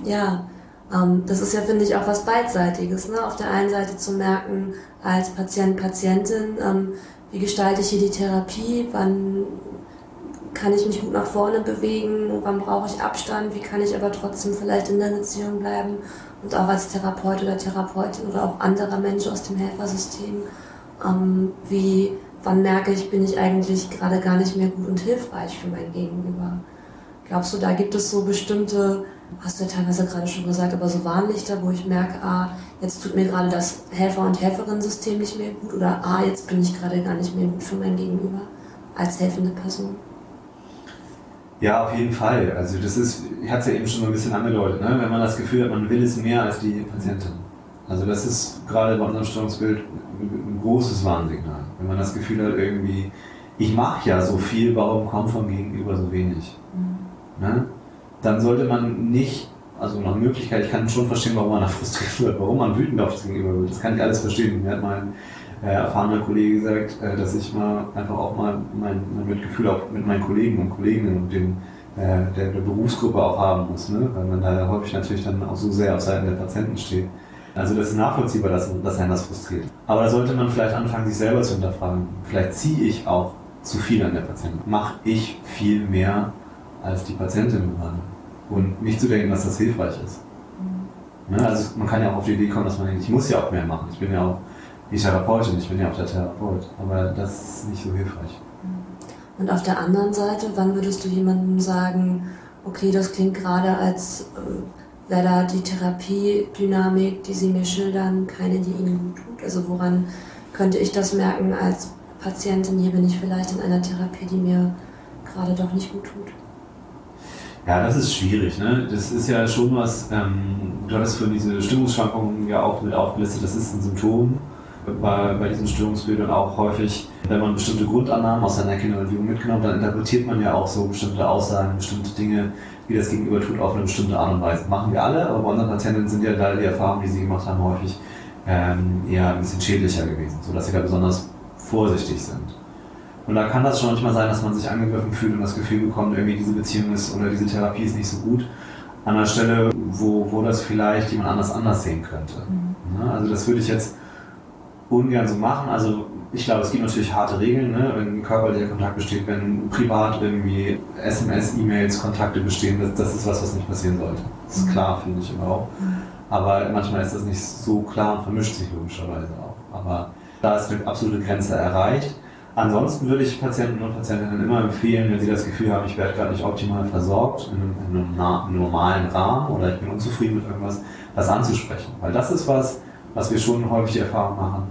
Ja. Ähm, das ist ja, finde ich, auch was Beidseitiges. Ne? Auf der einen Seite zu merken, als Patient, Patientin, ähm, wie gestalte ich hier die Therapie, wann kann ich mich gut nach vorne bewegen, wann brauche ich Abstand, wie kann ich aber trotzdem vielleicht in der Beziehung bleiben und auch als Therapeut oder Therapeutin oder auch anderer Mensch aus dem Helfersystem, ähm, wie, wann merke ich, bin ich eigentlich gerade gar nicht mehr gut und hilfreich für mein Gegenüber. Glaubst du, da gibt es so bestimmte, hast du ja teilweise gerade schon gesagt, aber so Warnlichter, wo ich merke, ah, jetzt tut mir gerade das Helfer- und Helferinnen-System nicht mehr gut oder ah, jetzt bin ich gerade gar nicht mehr gut für mein Gegenüber als helfende Person? Ja, auf jeden Fall. Also das ist, ich hatte es ja eben schon so ein bisschen angedeutet, ne? wenn man das Gefühl hat, man will es mehr als die Patientin. Also das ist gerade bei unserem Störungsbild ein großes Warnsignal. Wenn man das Gefühl hat, irgendwie, ich mache ja so viel, warum kommt vom Gegenüber so wenig? Mhm. Ne? Dann sollte man nicht, also nach Möglichkeit, ich kann schon verstehen, warum man da frustriert wird, warum man wütend auf das Gegenüber wird. Das kann ich alles verstehen. Mir hat mein äh, erfahrener Kollege gesagt, äh, dass ich mal einfach auch mal mein, mein Mitgefühl auch mit meinen Kollegen und Kolleginnen und den, äh, der, der, Berufsgruppe auch haben muss, ne? weil man da häufig natürlich dann auch so sehr auf Seiten der Patienten steht. Also das ist nachvollziehbar, dass, dass einen das frustriert. Aber da sollte man vielleicht anfangen, sich selber zu hinterfragen. Vielleicht ziehe ich auch zu viel an der Patientin. Mache ich viel mehr als die Patientin gerade? Und nicht zu denken, dass das hilfreich ist. Mhm. Ne? Also man kann ja auch auf die Idee kommen, dass man denkt, ich muss ja auch mehr machen. Ich bin ja auch die Therapeutin, ich bin ja auch der Therapeut, aber das ist nicht so hilfreich. Und auf der anderen Seite, wann würdest du jemandem sagen, okay, das klingt gerade als äh, wäre da die Therapiedynamik, die sie mir schildern, keine, die ihnen gut tut? Also woran könnte ich das merken als Patientin, hier bin ich vielleicht in einer Therapie, die mir gerade doch nicht gut tut? Ja, das ist schwierig. Ne? Das ist ja schon was, ähm, du hattest für diese Stimmungsschwankungen ja auch mit aufgelistet, das ist ein Symptom bei, bei diesen Störungsbildern auch häufig, wenn man bestimmte Grundannahmen aus seiner Kindererziehung mitgenommen, dann interpretiert man ja auch so bestimmte Aussagen, bestimmte Dinge, wie das Gegenüber tut, auf eine bestimmte Art und Weise. Machen wir alle, aber bei unseren Patientinnen sind ja leider die Erfahrungen, die sie gemacht haben, häufig ähm, eher ein bisschen schädlicher gewesen, sodass sie da besonders vorsichtig sind. Und da kann das schon manchmal sein, dass man sich angegriffen fühlt und das Gefühl bekommt, irgendwie diese Beziehung ist oder diese Therapie ist nicht so gut. An einer Stelle, wo, wo das vielleicht jemand anders anders sehen könnte. Mhm. Ne? Also das würde ich jetzt ungern so machen. Also ich glaube, es gibt natürlich harte Regeln, ne? wenn körperlicher Kontakt besteht, wenn privat irgendwie SMS, E-Mails, Kontakte bestehen, das, das, ist was, was nicht passieren sollte. Das ist mhm. klar, finde ich auch. Mhm. Aber manchmal ist das nicht so klar und vermischt sich logischerweise auch. Aber da ist eine absolute Grenze erreicht. Ansonsten würde ich Patienten und Patientinnen immer empfehlen, wenn sie das Gefühl haben, ich werde gerade nicht optimal versorgt, in einem, in einem normalen Rahmen oder ich bin unzufrieden mit irgendwas, das anzusprechen. Weil das ist was, was wir schon häufig Erfahrung machen,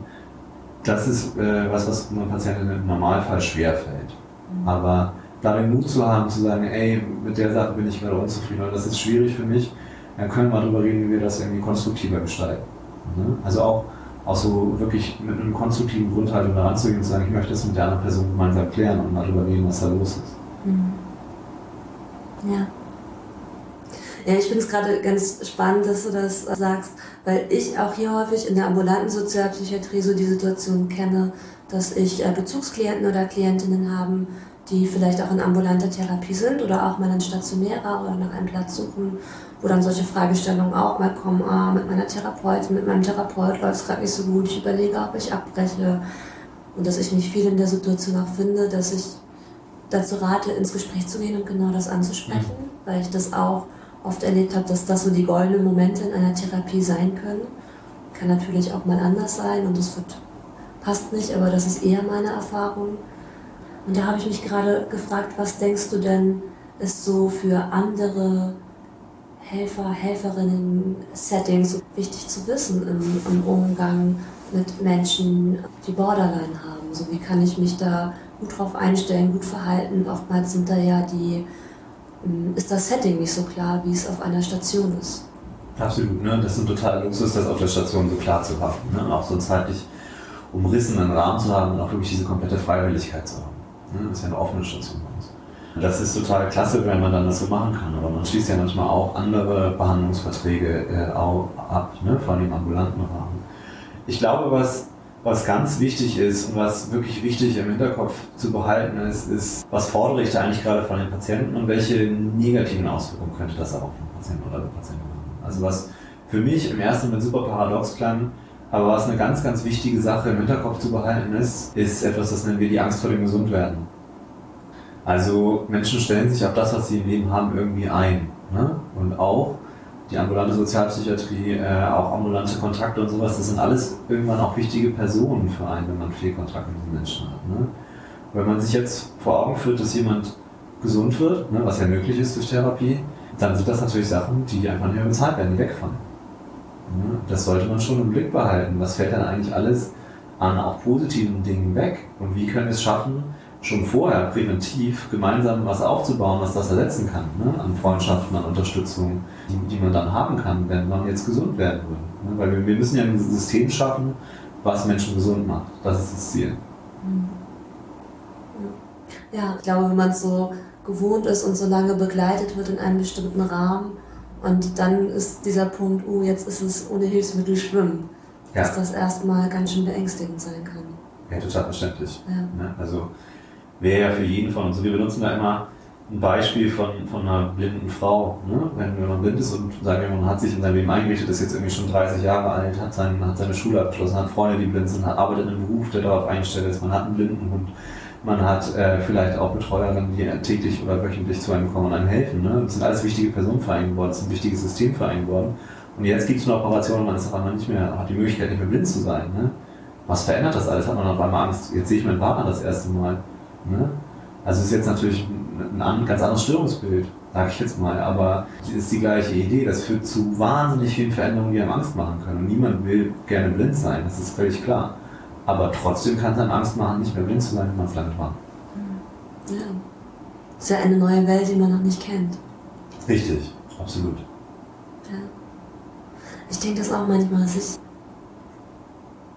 das ist äh, was, was einer Patientin im Normalfall schwerfällt. Mhm. Aber da den Mut zu haben, zu sagen, ey, mit der Sache bin ich gerade unzufrieden oder das ist schwierig für mich, dann können wir darüber reden, wie wir das irgendwie konstruktiver gestalten. Mhm. Also auch so wirklich mit einem konstruktiven Grundhaltung daran zu gehen und zu sagen, ich möchte das mit der anderen Person gemeinsam klären und mal darüber reden, was da los ist. Mhm. Ja. Ja, ich finde es gerade ganz spannend, dass du das sagst, weil ich auch hier häufig in der ambulanten Sozialpsychiatrie so die Situation kenne, dass ich äh, Bezugsklienten oder Klientinnen haben, die vielleicht auch in ambulanter Therapie sind oder auch mal in stationärer oder nach einem Platz suchen, wo dann solche Fragestellungen auch mal kommen, ah, mit meiner Therapeutin, mit meinem Therapeut läuft es gerade nicht so gut, ich überlege, ob ich abbreche. Und dass ich mich viel in der Situation auch finde, dass ich dazu rate, ins Gespräch zu gehen und genau das anzusprechen, mhm. weil ich das auch oft erlebt habe, dass das so die goldenen Momente in einer Therapie sein können. Kann natürlich auch mal anders sein und das wird, passt nicht, aber das ist eher meine Erfahrung. Und da habe ich mich gerade gefragt, was denkst du denn, ist so für andere Helfer, Helferinnen, Settings wichtig zu wissen im, im Umgang mit Menschen, die Borderline haben? So wie kann ich mich da gut drauf einstellen, gut verhalten? Oftmals sind da ja die hm, ist das Setting nicht so klar, wie es auf einer Station ist. Absolut, ne? das ist ein totaler Luxus, das auf der Station so klar zu haben. Ne? Auch so einen zeitlich umrissenen Rahmen zu haben und auch wirklich diese komplette Freiwilligkeit zu haben. Ne? Das ist ja eine offene Station. Das ist total klasse, wenn man dann das so machen kann. Aber man schließt ja manchmal auch andere Behandlungsverträge äh, ab, ne? vor im ambulanten Rahmen. Ich glaube, was was ganz wichtig ist und was wirklich wichtig im Hinterkopf zu behalten ist, ist, was fordere ich da eigentlich gerade von den Patienten und welche negativen Auswirkungen könnte das auch auf den Patienten oder die Patientin haben. Also was für mich im ersten Moment super paradox klang, aber was eine ganz, ganz wichtige Sache im Hinterkopf zu behalten ist, ist etwas, das nennen wir die Angst vor dem Gesundwerden. Also Menschen stellen sich auf das, was sie im Leben haben, irgendwie ein. Ne? Und auch die ambulante Sozialpsychiatrie, äh, auch ambulante Kontakte und sowas, das sind alles irgendwann auch wichtige Personen für einen, wenn man viel Kontakt mit diesen Menschen hat. Ne? Wenn man sich jetzt vor Augen führt, dass jemand gesund wird, ne, was ja möglich ist durch Therapie, dann sind das natürlich Sachen, die einfach nicht mehr bezahlt werden, wegfallen. Ne? Das sollte man schon im Blick behalten. Was fällt dann eigentlich alles an auch positiven Dingen weg? Und wie können wir es schaffen, schon vorher präventiv gemeinsam was aufzubauen, was das ersetzen kann, ne? an Freundschaften, an Unterstützung, die, die, man dann haben kann, wenn man jetzt gesund werden will. Ne? Weil wir, wir, müssen ja ein System schaffen, was Menschen gesund macht. Das ist das Ziel. Mhm. Ja, ich glaube, wenn man es so gewohnt ist und so lange begleitet wird in einem bestimmten Rahmen und dann ist dieser Punkt, oh, jetzt ist es ohne Hilfsmittel schwimmen, ja. dass das erstmal ganz schön beängstigend sein kann. Ja, total verständlich. Ja. Ne? Also wäre ja für jeden von uns. Wir benutzen da immer ein Beispiel von, von einer blinden Frau. Ne? Wenn, wenn man blind ist und sagen wir, man hat sich in seinem Leben eingerichtet, ist jetzt irgendwie schon 30 Jahre alt, hat, sein, hat seine Schule abgeschlossen, hat Freunde, die blind sind, hat, arbeitet in einem Beruf, der darauf eingestellt ist, man hat einen blinden Hund, man hat äh, vielleicht auch Betreuerinnen, die täglich oder wöchentlich zu einem kommen und einem helfen. Ne? Das sind alles wichtige Personen für einen geworden, das ist ein wichtiges System für einen geworden. Und jetzt gibt es eine Operation, man ist auf einmal nicht mehr, hat die Möglichkeit, nicht mehr blind zu sein. Ne? Was verändert das alles? Hat man auf einmal Angst? Jetzt sehe ich meinen Partner das erste Mal. Ne? Also es ist jetzt natürlich ein, ein ganz anderes Störungsbild, sage ich jetzt mal, aber es ist die gleiche Idee. Das führt zu wahnsinnig vielen Veränderungen, die einem Angst machen können. Und niemand will gerne blind sein, das ist völlig klar. Aber trotzdem kann es einem Angst machen, nicht mehr blind zu sein, wenn man es lange war. Ja. Das ist ja eine neue Welt, die man noch nicht kennt. Richtig, absolut. Ja. Ich denke das auch manchmal, dass ich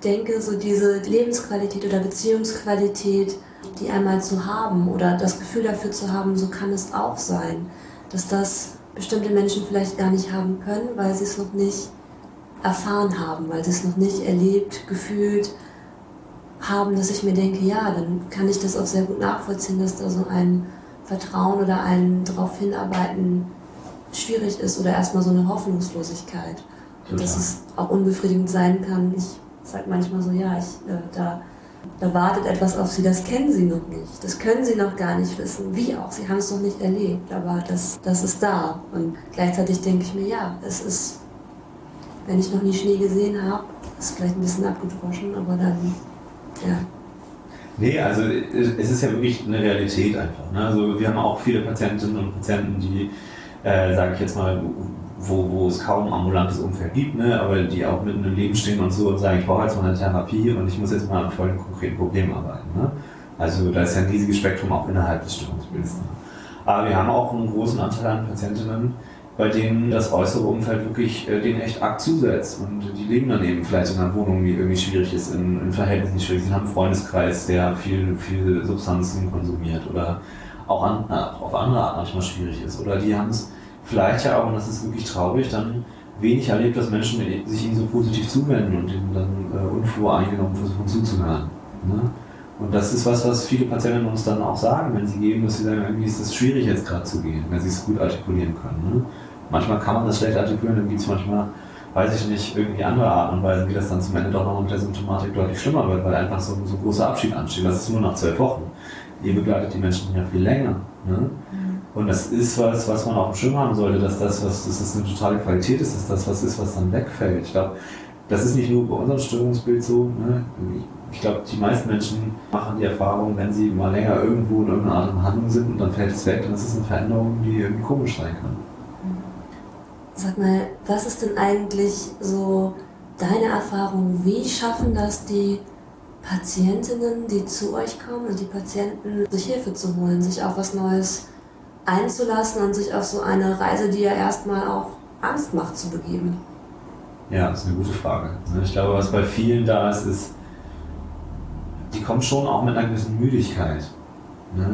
denke, so diese Lebensqualität oder Beziehungsqualität, die einmal zu haben oder das Gefühl dafür zu haben, so kann es auch sein, dass das bestimmte Menschen vielleicht gar nicht haben können, weil sie es noch nicht erfahren haben, weil sie es noch nicht erlebt, gefühlt haben, dass ich mir denke, ja, dann kann ich das auch sehr gut nachvollziehen, dass da so ein Vertrauen oder ein darauf hinarbeiten schwierig ist oder erstmal so eine Hoffnungslosigkeit. Und dass es auch unbefriedigend sein kann. Ich sage manchmal so, ja, ich, äh, da, da wartet etwas auf sie, das kennen sie noch nicht. Das können sie noch gar nicht wissen. Wie auch, sie haben es noch nicht erlebt, aber das, das ist da. Und gleichzeitig denke ich mir, ja, es ist, wenn ich noch nie Schnee gesehen habe, ist vielleicht ein bisschen abgedroschen, aber dann, ja. Nee, also es ist ja wirklich eine Realität einfach. Ne? Also wir haben auch viele Patientinnen und Patienten, die, äh, sage ich jetzt mal, wo, wo es kaum ambulantes Umfeld gibt, ne? aber die auch mitten im Leben stehen und so und sagen, ich brauche jetzt mal eine Therapie und ich muss jetzt mal an vollen konkreten Problemen arbeiten. Ne? Also da ist ja ein riesiges Spektrum auch innerhalb des Störungsbildes. Ne? Aber wir haben auch einen großen Anteil an Patientinnen, bei denen das äußere Umfeld wirklich äh, denen echt arg zusetzt. Und die leben dann eben vielleicht in einer Wohnung, die irgendwie schwierig ist, in, in Verhältnissen schwierig. Sie haben einen Freundeskreis, der viel, viel Substanzen konsumiert oder auch an, äh, auf andere Art manchmal schwierig ist. Oder die haben es vielleicht ja auch, und das ist wirklich traurig, dann wenig erlebt, dass Menschen sich ihnen so positiv zuwenden und ihnen dann äh, unvoreingenommen versuchen zuzuhören. Ne? Und das ist was, was viele Patienten uns dann auch sagen, wenn sie gehen, dass sie sagen, irgendwie ist es schwierig jetzt gerade zu gehen, wenn sie es gut artikulieren können. Ne? Manchmal kann man das schlecht artikulieren, dann gibt es manchmal, weiß ich nicht, irgendwie andere Arten und Weisen, wie das dann zum Ende doch noch mit der Symptomatik deutlich schlimmer wird, weil einfach so, so ein großer Abschied ansteht. Das ist nur nach zwölf Wochen. Ihr begleitet die Menschen ja viel länger. Ne? Und das ist was, was man auf dem Schirm haben sollte, dass das, was, dass das eine totale Qualität ist, dass das was ist, was dann wegfällt. Ich glaube, das ist nicht nur bei unserem Störungsbild so. Ne? Ich glaube, die meisten Menschen machen die Erfahrung, wenn sie mal länger irgendwo in irgendeiner Art von Handlung sind und dann fällt es weg, dann ist es eine Veränderung, die irgendwie komisch sein kann. Sag mal, was ist denn eigentlich so deine Erfahrung? Wie schaffen das die Patientinnen, die zu euch kommen und die Patienten, sich Hilfe zu holen, sich auf was Neues einzulassen und sich auf so eine Reise, die ja erstmal auch Angst macht, zu begeben? Ja, das ist eine gute Frage. Ich glaube, was bei vielen da ist, ist, die kommen schon auch mit einer gewissen Müdigkeit.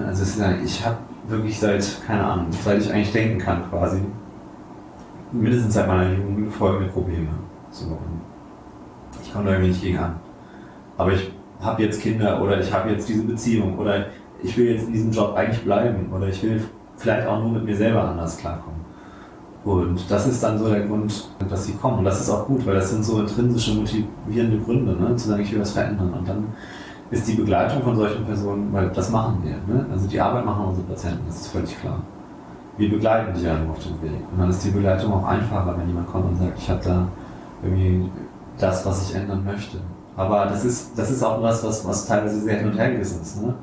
Also ich habe wirklich seit, keine Ahnung, seit ich eigentlich denken kann quasi, mindestens seit meiner Jugend folgende Probleme. So, ich komme da irgendwie nicht gegen an. Aber ich habe jetzt Kinder oder ich habe jetzt diese Beziehung oder ich will jetzt in diesem Job eigentlich bleiben oder ich will vielleicht auch nur mit mir selber anders klarkommen. Und das ist dann so der Grund, dass sie kommen. Und das ist auch gut, weil das sind so intrinsische motivierende Gründe, ne? zu sagen, ich will was verändern. Und dann ist die Begleitung von solchen Personen, weil das machen wir. Ne? Also die Arbeit machen unsere Patienten, das ist völlig klar. Wir begleiten die ja nur auf dem Weg. Und dann ist die Begleitung auch einfacher, wenn jemand kommt und sagt, ich habe da irgendwie das, was ich ändern möchte. Aber das ist, das ist auch was, was, was teilweise sehr hin und her ist. Ne?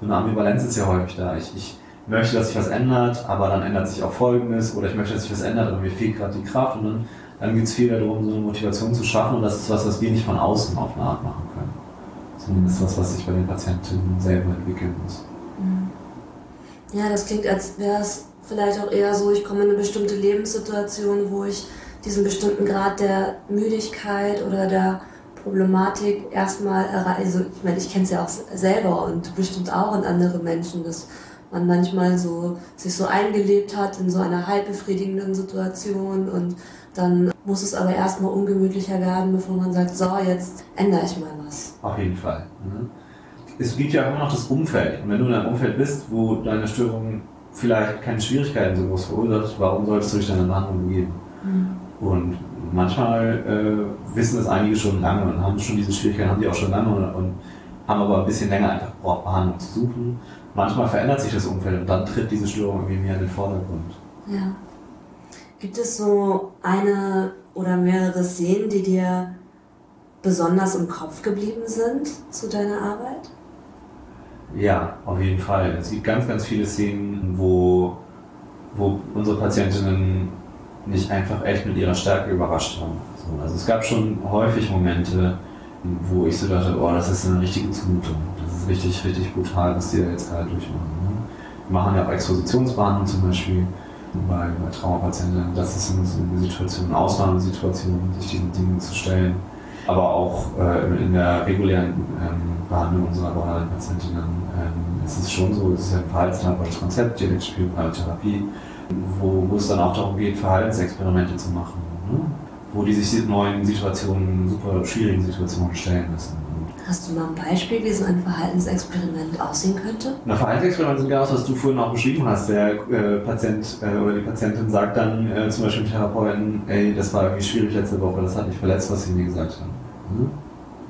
So eine Ambivalenz ist ja häufig da. Ich, ich möchte, dass sich was ändert, aber dann ändert sich auch Folgendes oder ich möchte, dass sich was ändert, aber mir fehlt gerade die Kraft und dann, dann geht es viel darum, so eine Motivation zu schaffen und das ist was, was wir nicht von außen auf eine Art machen können. Ist was, was sich bei den Patientinnen selber entwickeln muss. Mhm. Ja, das klingt, als wäre es vielleicht auch eher so, ich komme in eine bestimmte Lebenssituation, wo ich diesen bestimmten Grad der Müdigkeit oder der Problematik erstmal erreiche. Also ich meine, ich kenne es ja auch selber und bestimmt auch in anderen Menschen, dass man manchmal so sich so eingelebt hat in so einer halb befriedigenden Situation und dann muss es aber erstmal ungemütlicher werden, bevor man sagt, so, jetzt ändere ich mal was. Auf jeden Fall. Ne? Es gibt ja immer noch das Umfeld. Und wenn du in einem Umfeld bist, wo deine Störung vielleicht keine Schwierigkeiten so groß verursacht, warum solltest du dich dann in Behandlung begeben? Mhm. Und manchmal äh, wissen das einige schon lange und haben schon diese Schwierigkeiten, haben die auch schon lange und, und haben aber ein bisschen länger einfach gebraucht, Behandlung zu suchen manchmal verändert sich das Umfeld und dann tritt diese Störung irgendwie mehr in den Vordergrund. Ja. Gibt es so eine oder mehrere Szenen, die dir besonders im Kopf geblieben sind zu deiner Arbeit? Ja, auf jeden Fall. Es gibt ganz, ganz viele Szenen, wo, wo unsere Patientinnen nicht einfach echt mit ihrer Stärke überrascht haben. So, also es gab schon häufig Momente, wo ich so dachte, oh, das ist eine richtige Zumutung. Richtig, richtig brutal, was die da jetzt gerade durchmachen. Ne? Wir machen ja auch Expositionsbehandlung zum Beispiel bei, bei Traumapatienten. Das ist eine, Situation, eine Ausnahmesituation, sich diesen Dingen zu stellen. Aber auch äh, in der regulären ähm, Behandlung unserer borderline Patientinnen ähm, ist es schon so, es ist ja ein verhaltenstherapeutisches Konzept, dialektische Therapie, wo, wo es dann auch darum geht, Verhaltensexperimente zu machen. Ne? wo die sich neuen Situationen, super schwierigen Situationen stellen müssen. Hast du mal ein Beispiel, wie so ein Verhaltensexperiment aussehen könnte? Ein Verhaltensexperiment sind genau das, was du vorhin auch beschrieben hast. Der äh, Patient äh, oder die Patientin sagt dann äh, zum Beispiel dem Therapeuten, ey, das war irgendwie schwierig letzte Woche, das hat mich verletzt, was sie mir gesagt haben. Mhm.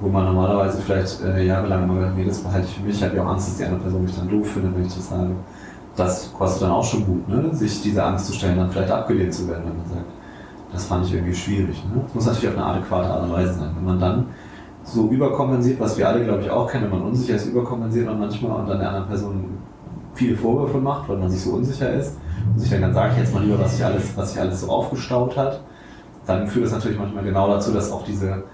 Wo man normalerweise vielleicht äh, jahrelang gesagt nee, das behalte ich für mich, ich habe ja auch Angst, dass die andere Person mich dann doof findet, wenn ich das sage. Das kostet dann auch schon Mut, ne? sich diese Angst zu stellen, dann vielleicht abgelehnt zu werden, wenn man sagt, das fand ich irgendwie schwierig. Ne? Das muss natürlich auf eine adäquate Art und Weise sein. Wenn man dann so überkompensiert, was wir alle, glaube ich, auch kennen, wenn man unsicher ist, überkompensiert man manchmal und dann der anderen Person viele Vorwürfe macht, weil man sich so unsicher ist und sich dann, dann sage ich jetzt mal lieber, was sich alles, was sich alles so aufgestaut hat, dann führt das natürlich manchmal genau dazu, dass auch diese,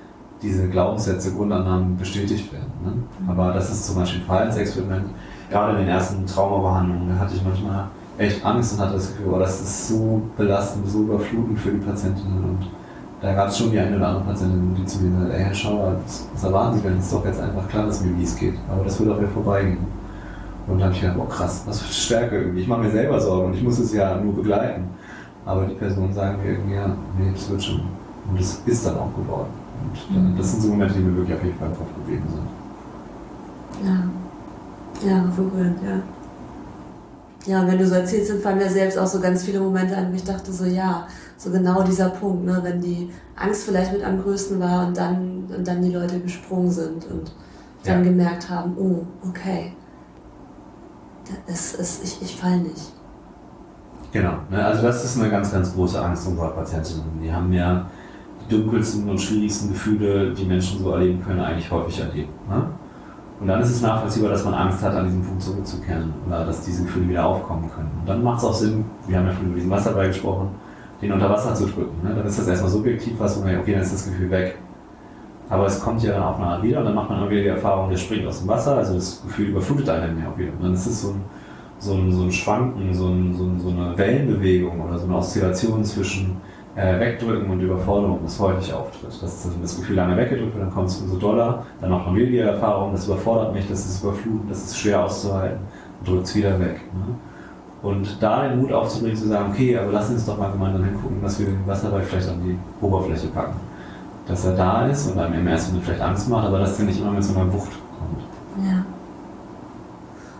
diese Glaubenssätze, Grundannahmen bestätigt werden. Ne? Aber das ist zum Beispiel ein Verhaltensexperiment. Gerade in den ersten Traumabehandlungen, da hatte ich manchmal echt Angst und hatte das Gefühl, oh, das ist so belastend, so überflutend für die Patientinnen. Und da gab es schon die eine oder andere Patientin, die zu mir hat, ey, Herr Schauer, was erwarten Sie denn? Es ist doch jetzt einfach klar, dass mir wie es geht. Aber das wird auch wieder vorbeigehen. Und dann habe ich gedacht, oh krass, was für Stärke irgendwie. Ich mache mir selber Sorgen und ich muss es ja nur begleiten. Aber die Personen sagen mir irgendwie, ja, nee, das wird schon. Und das ist dann auch geworden. Und dann, das sind so Momente, die mir wirklich auf jeden Fall im Kopf geblieben sind. Ja. Ja, berührend, ja. Ja, und wenn du so erzählst, dann fallen mir selbst auch so ganz viele Momente an, wo ich dachte so, ja, so genau dieser Punkt, ne, wenn die Angst vielleicht mit am größten war und dann, und dann die Leute gesprungen sind und dann ja. gemerkt haben, oh, okay, es, es, ich, ich fall nicht. Genau, ne, also das ist eine ganz, ganz große Angst unserer Patientinnen. Die haben ja die dunkelsten und schwierigsten Gefühle, die Menschen so erleben können, eigentlich häufig erlebt. Ne? Und dann ist es nachvollziehbar, dass man Angst hat, an diesen Punkt zurückzukehren oder dass diese Gefühle wieder aufkommen können. Und dann macht es auch Sinn, wir haben ja schon über diesen Wasserball gesprochen, den unter Wasser zu drücken. Ne? Dann ist das erstmal subjektiv was, wo man okay, dann ist das Gefühl weg. Aber es kommt ja dann eine Art wieder und dann macht man wieder die Erfahrung, der springt aus dem Wasser, also das Gefühl überflutet einen ja auch wieder. Und dann ist es so ein, so ein, so ein Schwanken, so, ein, so, ein, so eine Wellenbewegung oder so eine Oszillation zwischen äh, wegdrücken und Überforderung, das häufig auftritt. Dass das Gefühl lange weggedrückt wird, dann kommt es umso doller, dann macht man wieder die Erfahrung, das überfordert mich, das ist überflutend, das ist schwer auszuhalten drückt es wieder weg. Ne? Und da den Mut aufzubringen, zu sagen, okay, aber lass uns doch mal gemeinsam hingucken, dass wir den Wasserball vielleicht an die Oberfläche packen. Dass er da ist und einem im ersten Moment vielleicht Angst macht, aber dass er nicht immer mit so einer Wucht kommt. Ja.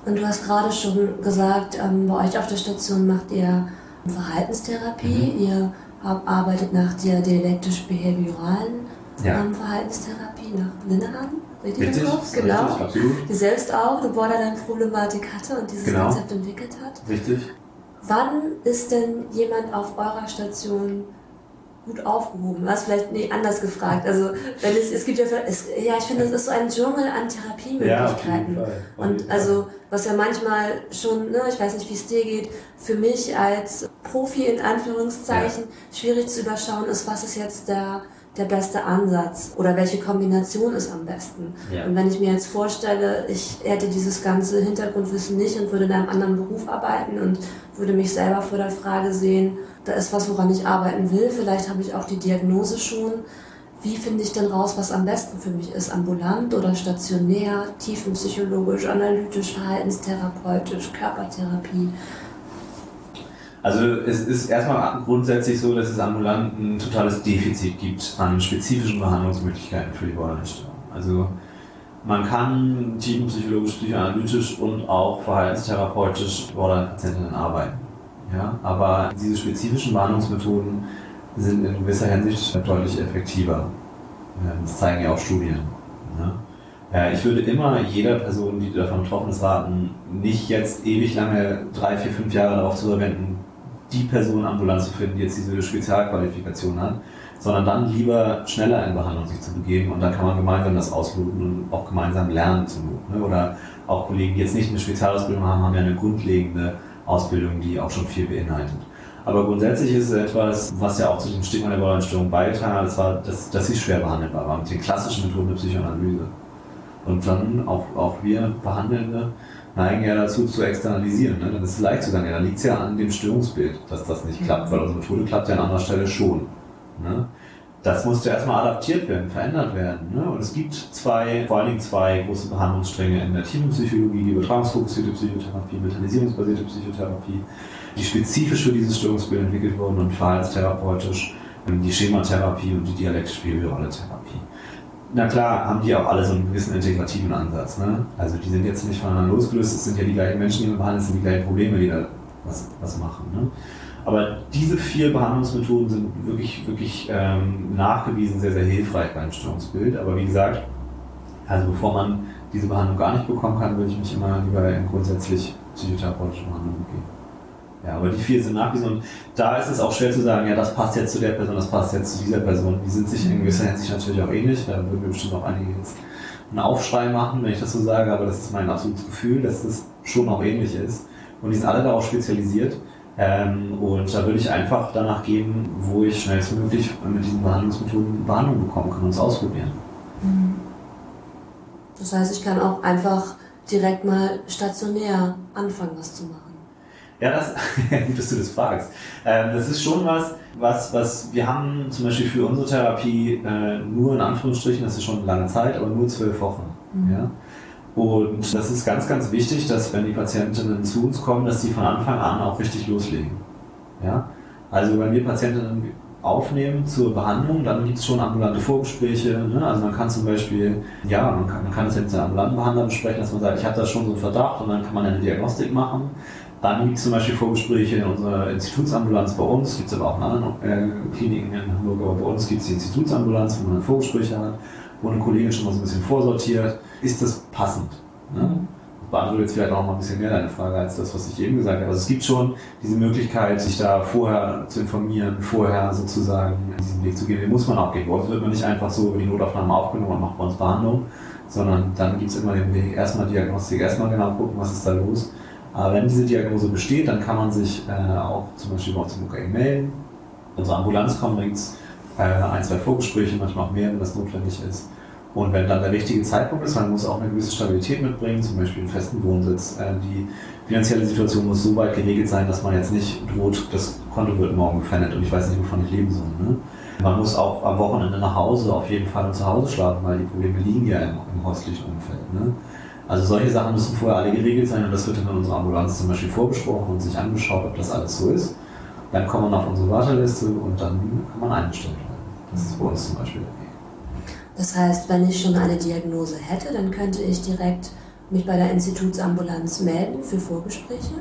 Und du hast gerade schon gesagt, ähm, bei euch auf der Station macht ihr Verhaltenstherapie, mhm. ihr arbeitet nach der dialektisch-behavioralen ja. ähm, Verhaltenstherapie nach Linehan. Richtig, richtig im Kopf? Genau. Richtig, absolut. Die selbst auch eine Borderline-Problematik hatte und dieses genau. Konzept entwickelt hat. Richtig. Wann ist denn jemand auf eurer Station gut aufgehoben? Was vielleicht nee, anders gefragt. Also wenn es, es gibt ja, es, ja, ich finde, es ist so ein Dschungel an Therapiemöglichkeiten. Ja, und also was ja manchmal schon, ne, ich weiß nicht, wie es dir geht, für mich als Profi in Anführungszeichen ja. schwierig zu überschauen ist, was ist jetzt der der beste Ansatz oder welche Kombination ist am besten. Ja. Und wenn ich mir jetzt vorstelle, ich hätte dieses ganze Hintergrundwissen nicht und würde in einem anderen Beruf arbeiten und würde mich selber vor der Frage sehen, da ist was, woran ich arbeiten will. Vielleicht habe ich auch die Diagnose schon. Wie finde ich denn raus, was am besten für mich ist? Ambulant oder stationär, tiefenpsychologisch, analytisch, verhaltenstherapeutisch, Körpertherapie? Also es ist erstmal grundsätzlich so, dass es ambulant ein totales Defizit gibt an spezifischen Behandlungsmöglichkeiten für die Borderline-Störung. Also man kann tiefenpsychologisch, psychoanalytisch und auch verhaltenstherapeutisch Borderline-Patientinnen arbeiten. Ja? Aber diese spezifischen Behandlungsmethoden sind in gewisser Hinsicht deutlich effektiver. Das zeigen ja auch Studien. Ja? Ich würde immer jeder Person, die davon betroffen ist, raten, nicht jetzt ewig lange, drei, vier, fünf Jahre darauf zu verwenden, die Person ambulant zu finden, die jetzt diese Spezialqualifikation hat, sondern dann lieber schneller in Behandlung sich zu begeben und dann kann man gemeinsam das ausloten und auch gemeinsam lernen zu ne? Oder auch Kollegen, die jetzt nicht eine Spezialausbildung haben, haben ja eine grundlegende Ausbildung, die auch schon viel beinhaltet. Aber grundsätzlich ist es etwas, was ja auch zu dem Stigma der Borderline-Störung beigetragen hat, das war, dass, dass sie schwer behandelbar war mit den klassischen Methoden der Psychoanalyse. Und dann auch, auch wir Behandelnde neigen ja dazu zu externalisieren. Ne? Dann ist es leicht zu sagen, ja, dann liegt es ja an dem Störungsbild, dass das nicht klappt, weil unsere Methode klappt ja an anderer Stelle schon. Ne? Das musste erstmal adaptiert werden, verändert werden. Ne? Und es gibt zwei, vor allen Dingen zwei große Behandlungsstränge in der Tiefenpsychologie, die übertragungsfokussierte Psychotherapie, methanisierungsbasierte Psychotherapie, die spezifisch für dieses Störungsbild entwickelt wurden und verhaltenstherapeutisch ähm, die Schematherapie und die dialektisch-behaviorale Therapie. Na klar, haben die auch alle so einen gewissen integrativen Ansatz. Ne? Also die sind jetzt nicht voneinander losgelöst, es sind ja die gleichen Menschen, die wir behandeln, es sind die gleichen Probleme, die da was, was machen. Ne? Aber diese vier Behandlungsmethoden sind wirklich, wirklich ähm, nachgewiesen sehr, sehr hilfreich beim Störungsbild. Aber wie gesagt, also bevor man diese Behandlung gar nicht bekommen kann, würde ich mich immer lieber in grundsätzlich psychotherapeutische Behandlung begeben. Ja, aber die vier sind nachgewiesen da ist es auch schwer zu sagen, ja, das passt jetzt zu der Person, das passt jetzt zu dieser Person. Die sind sich in gewisser Hinsicht natürlich auch ähnlich. Da würden wir bestimmt auch einige jetzt einen Aufschrei machen, wenn ich das so sage, aber das ist mein absolutes Gefühl, dass das schon auch ähnlich ist. Und die sind alle darauf spezialisiert. Ähm, und da würde ich einfach danach gehen, wo ich schnellstmöglich mit diesen Behandlungsmethoden Behandlung bekommen kann und es ausprobieren. Mhm. Das heißt, ich kann auch einfach direkt mal stationär anfangen, das zu machen. Ja, das, *laughs* gut, dass du das fragst. Ähm, das ist schon was, was, was wir haben zum Beispiel für unsere Therapie äh, nur in Anführungsstrichen, das ist schon eine lange Zeit, aber nur zwölf Wochen. Mhm. Ja? Und das ist ganz, ganz wichtig, dass wenn die Patientinnen zu uns kommen, dass sie von Anfang an auch richtig loslegen. Ja? Also wenn wir Patientinnen aufnehmen zur Behandlung, dann gibt es schon ambulante Vorgespräche. Ne? Also man kann zum Beispiel, ja, man kann, man kann das jetzt mit einem ambulanten Behandler besprechen, dass man sagt, ich habe da schon so einen Verdacht und dann kann man eine Diagnostik machen. Dann gibt es zum Beispiel Vorgespräche in unserer Institutsambulanz bei uns, gibt es aber auch in anderen äh, Kliniken in Hamburg, aber bei uns gibt es die Institutsambulanz, wo man Vorgespräche hat, wo eine Kollegin schon mal so ein bisschen vorsortiert. Ist das passend? Ne? Beantwortet jetzt vielleicht auch mal ein bisschen mehr deine Frage als das, was ich eben gesagt habe. Also es gibt schon diese Möglichkeit, sich da vorher zu informieren, vorher sozusagen diesen Weg zu gehen. Den muss man auch gehen. Bei uns wird man nicht einfach so über die Notaufnahme aufgenommen und macht bei uns Behandlung, sondern dann gibt es immer den Weg, erstmal Diagnostik, erstmal genau gucken, was ist da los aber wenn diese Diagnose besteht, dann kann man sich äh, auch zum Beispiel bei uns im UKE melden. Unsere Ambulanz kommt, bringt äh, ein, zwei Vorgespräche, manchmal auch mehr, wenn das notwendig ist. Und wenn dann der richtige Zeitpunkt ist, man muss auch eine gewisse Stabilität mitbringen, zum Beispiel einen festen Wohnsitz. Äh, die finanzielle Situation muss so weit geregelt sein, dass man jetzt nicht droht, das Konto wird morgen gefändet und ich weiß nicht, wovon ich leben soll. Ne? Man muss auch am Wochenende nach Hause auf jeden Fall zu Hause schlafen, weil die Probleme liegen ja im, im häuslichen Umfeld. Ne? Also solche Sachen müssen vorher alle geregelt sein und das wird dann in unserer Ambulanz zum Beispiel vorbesprochen und sich angeschaut, ob das alles so ist. Dann kommt man auf unsere Warteliste und dann kann man eingestellt werden. Das ist bei uns zum Beispiel der Weg. Das heißt, wenn ich schon eine Diagnose hätte, dann könnte ich direkt mich bei der Institutsambulanz melden für Vorgespräche?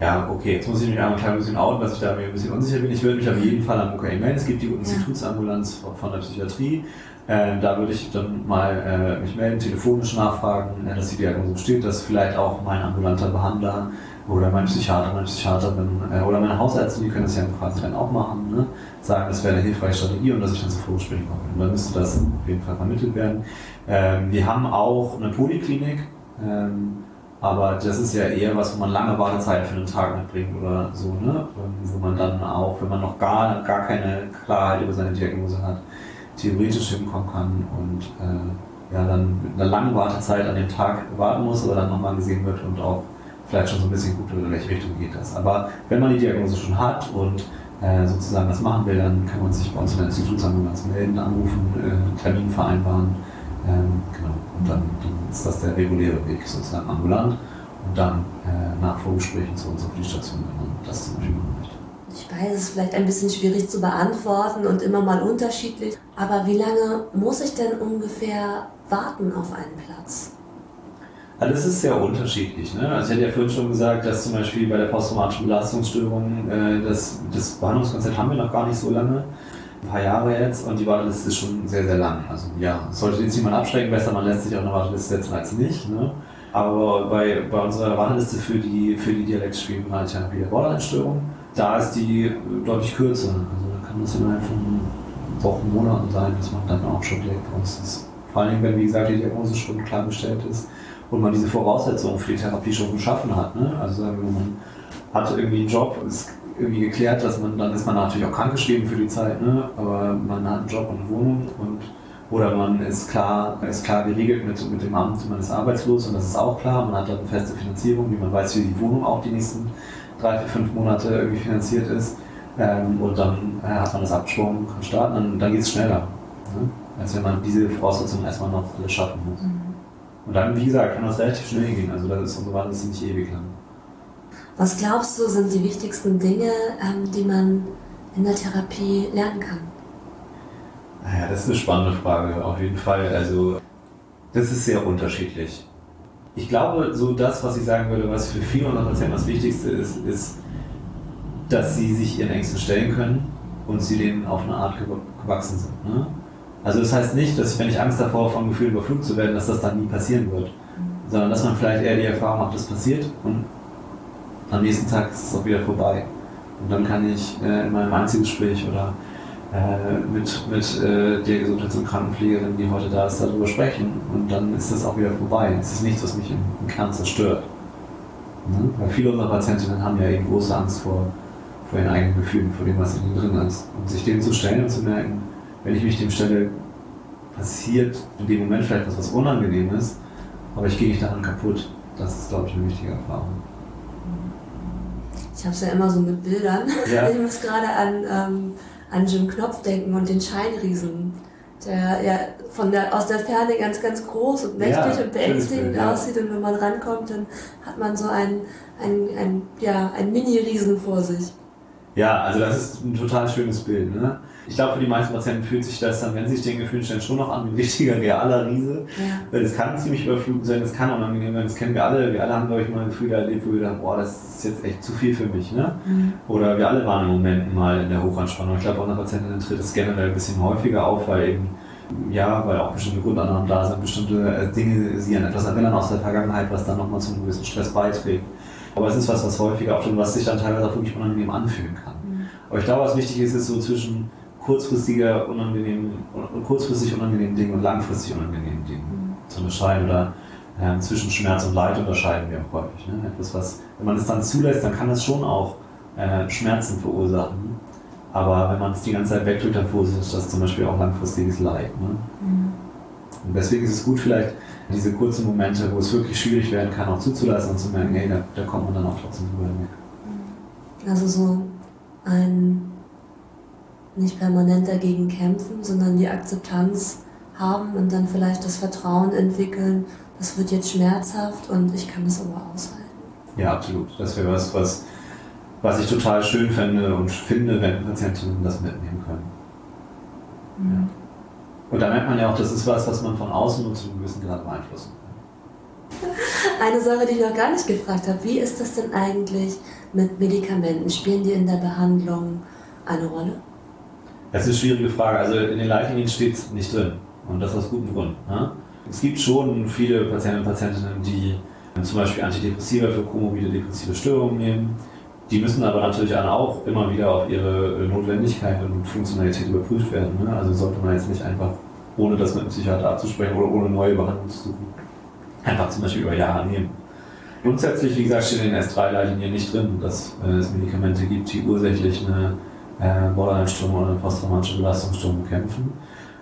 Ja, okay, jetzt muss ich mich einmal ein klein bisschen outen, dass ich da mir ein bisschen unsicher bin. Ich würde mich auf jeden Fall am UKE melden. Es gibt die Institutsambulanz von der Psychiatrie. Äh, da würde ich dann mal äh, mich melden, telefonisch nachfragen, äh, dass die Diagnose besteht, dass vielleicht auch mein ambulanter Behandler oder mein Psychiater, meine Psychiaterin äh, oder meine Hausärzte, die können das ja quasi dann auch machen, ne? sagen, das wäre eine hilfreiche Strategie und dass ich dann zu Vorgesprächen komme. Und dann müsste das auf jeden Fall vermittelt werden. Ähm, wir haben auch eine Poliklinik, ähm, aber das ist ja eher was, wo man lange Wartezeit für einen Tag mitbringt oder so, ne? Ähm, wo man dann auch, wenn man noch gar, gar keine Klarheit über seine Diagnose hat, theoretisch hinkommen kann und äh, ja, dann mit einer langen Wartezeit an dem Tag warten muss, aber dann nochmal gesehen wird und auch vielleicht schon so ein bisschen guckt, in welche Richtung geht das. Aber wenn man die Diagnose schon hat und äh, sozusagen das machen will, dann kann man sich bei uns in der Institutsambulanz melden, anrufen, äh, Termin vereinbaren. Ähm, genau. Und dann, dann, ist das der reguläre Weg, sozusagen ambulant und dann äh, nach Vorgesprächen zu uns auf die Station, wenn man das zum Beispiel möchte. Ich weiß, es ist vielleicht ein bisschen schwierig zu beantworten und immer mal unterschiedlich. Aber wie lange muss ich denn ungefähr warten auf einen Platz? Also das ist sehr unterschiedlich. Ne? Also ich hatte ja vorhin schon gesagt, dass zum Beispiel bei der posttraumatischen Belastungsstörung äh, das, das Behandlungskonzept haben wir noch gar nicht so lange. Ein paar Jahre jetzt und die Warteliste ist schon sehr, sehr lang. Also ja, sollte jetzt niemand abschrecken, besser man lässt sich auch eine Warteliste setzen als nicht. Ne? Aber bei, bei unserer Warteliste für die, für die Dialektspieltherapie der Borderline-Störung da ist die deutlich kürzer. Also da kann das innerhalb von Wochen, Monaten sein, dass man dann auch schon direkt uns ist. Vor allem, wenn, wie gesagt, die Diagnose schon klar gestellt ist und man diese Voraussetzungen für die Therapie schon geschaffen hat. Ne? Also man hat irgendwie einen Job, ist irgendwie geklärt, dass man, dann ist man natürlich auch krankgeschrieben für die Zeit, ne? aber man hat einen Job und eine Wohnung und oder man ist klar, ist klar geregelt mit, mit dem Amt, man ist arbeitslos und das ist auch klar. Man hat dann eine feste Finanzierung, wie man weiß, wie die Wohnung auch die nächsten drei, vier, fünf Monate irgendwie finanziert ist. Ähm, und dann äh, hat man das abgesprochen, kann starten, dann, dann geht es schneller. Ne? Als wenn man diese Voraussetzungen erstmal noch alles schaffen muss. Mhm. Und dann, wie gesagt, kann das relativ schnell gehen. Also das ist, so war das nicht ewig lang. Was glaubst du, sind die wichtigsten Dinge, ähm, die man in der Therapie lernen kann? Naja, das ist eine spannende Frage, auf jeden Fall. Also, das ist sehr unterschiedlich. Ich glaube, so das, was ich sagen würde, was für viele unserer Patienten das Wichtigste ist, ist, dass sie sich ihren Ängsten stellen können und sie denen auf eine Art gewachsen sind. Ne? Also das heißt nicht, dass wenn ich Angst davor habe, vom Gefühl überflutet zu werden, dass das dann nie passieren wird. Sondern dass man vielleicht eher die Erfahrung macht, das passiert und am nächsten Tag ist es auch wieder vorbei. Und dann kann ich äh, in meinem Einzelgespräch oder mit, mit äh, der Gesundheits- und Krankenpflegerin, die heute da ist, darüber sprechen. Und dann ist das auch wieder vorbei. Es ist nichts, was mich im, im Kern zerstört. Ne? Weil viele unserer Patientinnen haben ja eben große Angst vor, vor ihren eigenen Gefühlen, vor dem, was in ihnen drin ist. Und sich dem zu stellen und zu merken, wenn ich mich dem stelle, passiert in dem Moment vielleicht was, was unangenehm ist, aber ich gehe nicht daran kaputt. Das ist, glaube ich, eine wichtige Erfahrung. Ich habe es ja immer so mit Bildern. Ja. *laughs* Ich muss gerade an, ähm, an Jim Knopf denken und den Scheinriesen, der ja von der, aus der Ferne ganz, ganz groß und mächtig ja, und beängstigend ja. aussieht. Und wenn man rankommt, dann hat man so einen, einen, einen, ja, einen Mini-Riesen vor sich. Ja, also das ist ein total schönes Bild. Ne? Ich glaube, für die meisten Patienten fühlt sich das dann, wenn sie sich den Gefühlen stellen, schon noch an wie ein richtiger, realer Riese. Ja. Weil es kann ziemlich überflugend sein, es kann unangenehm sein, das kennen wir alle. Wir alle haben, glaube ich, mal Gefühle erlebt, wo wir dachten, boah, das ist jetzt echt zu viel für mich. Ne? Mhm. Oder wir alle waren im Moment mal in der Hochanspannung. Ich glaube, auch unter Patienten tritt es generell ein bisschen häufiger auf, weil eben ja, weil auch bestimmte Grundannahmen da sind, bestimmte äh, Dinge sie an etwas erinnern aus der Vergangenheit, was dann nochmal zu einem gewissen Stress beiträgt. Aber es ist was, was häufiger auftritt, was sich dann teilweise auch wirklich unangenehm anfühlen kann. Mhm. Aber ich glaube, was wichtig ist, ist so zwischen kurzfristiger unangenehmen, kurzfristig unangenehmen Dingen und langfristig unangenehmen Dingen mhm. zu unterscheiden oder äh, zwischen Schmerz und Leid unterscheiden wir auch häufig. Ne? Etwas, was, wenn man es dann zulässt, dann kann das schon auch äh, Schmerzen verursachen. Aber wenn man es die ganze Zeit wegdrückt, dann verursacht das zum Beispiel auch langfristiges Leid. Ne? Mhm. Und deswegen ist es gut, vielleicht diese kurzen Momente, wo es wirklich schwierig werden kann, auch zuzulassen und zu merken, hey, da, da kommt man dann auch trotzdem drüber hinweg. Also so ein nicht permanent dagegen kämpfen, sondern die Akzeptanz haben und dann vielleicht das Vertrauen entwickeln, das wird jetzt schmerzhaft und ich kann das aber aushalten. Ja, absolut. Das wäre was, was, was ich total schön fände und finde, wenn Patientinnen das mitnehmen können. Mhm. Ja. Und da merkt man ja auch, das ist was, was man von außen nur zu einem gewissen Grad beeinflussen kann. *laughs* Eine Sache, die ich noch gar nicht gefragt habe, wie ist das denn eigentlich mit Medikamenten? Spielen die in der Behandlung eine Rolle? Das ist eine schwierige Frage. Also in den Leitlinien steht es nicht drin. Und das aus gutem Grund. Ne? Es gibt schon viele Patienten und Patientinnen, die zum Beispiel Antidepressiva für komorbide depressive Störungen nehmen. Die müssen aber natürlich auch immer wieder auf ihre Notwendigkeit und Funktionalität überprüft werden. Ne? Also sollte man jetzt nicht einfach, ohne das mit einem Psychiater abzusprechen oder ohne neue Behandlung zu suchen, einfach zum Beispiel über Jahre nehmen. Grundsätzlich, wie gesagt, steht in den S3-Leitlinien nicht drin, dass äh, es Medikamente gibt, die ursächlich eine äh, Borderline-Störung oder posttraumatische Belastungsstörung kämpfen.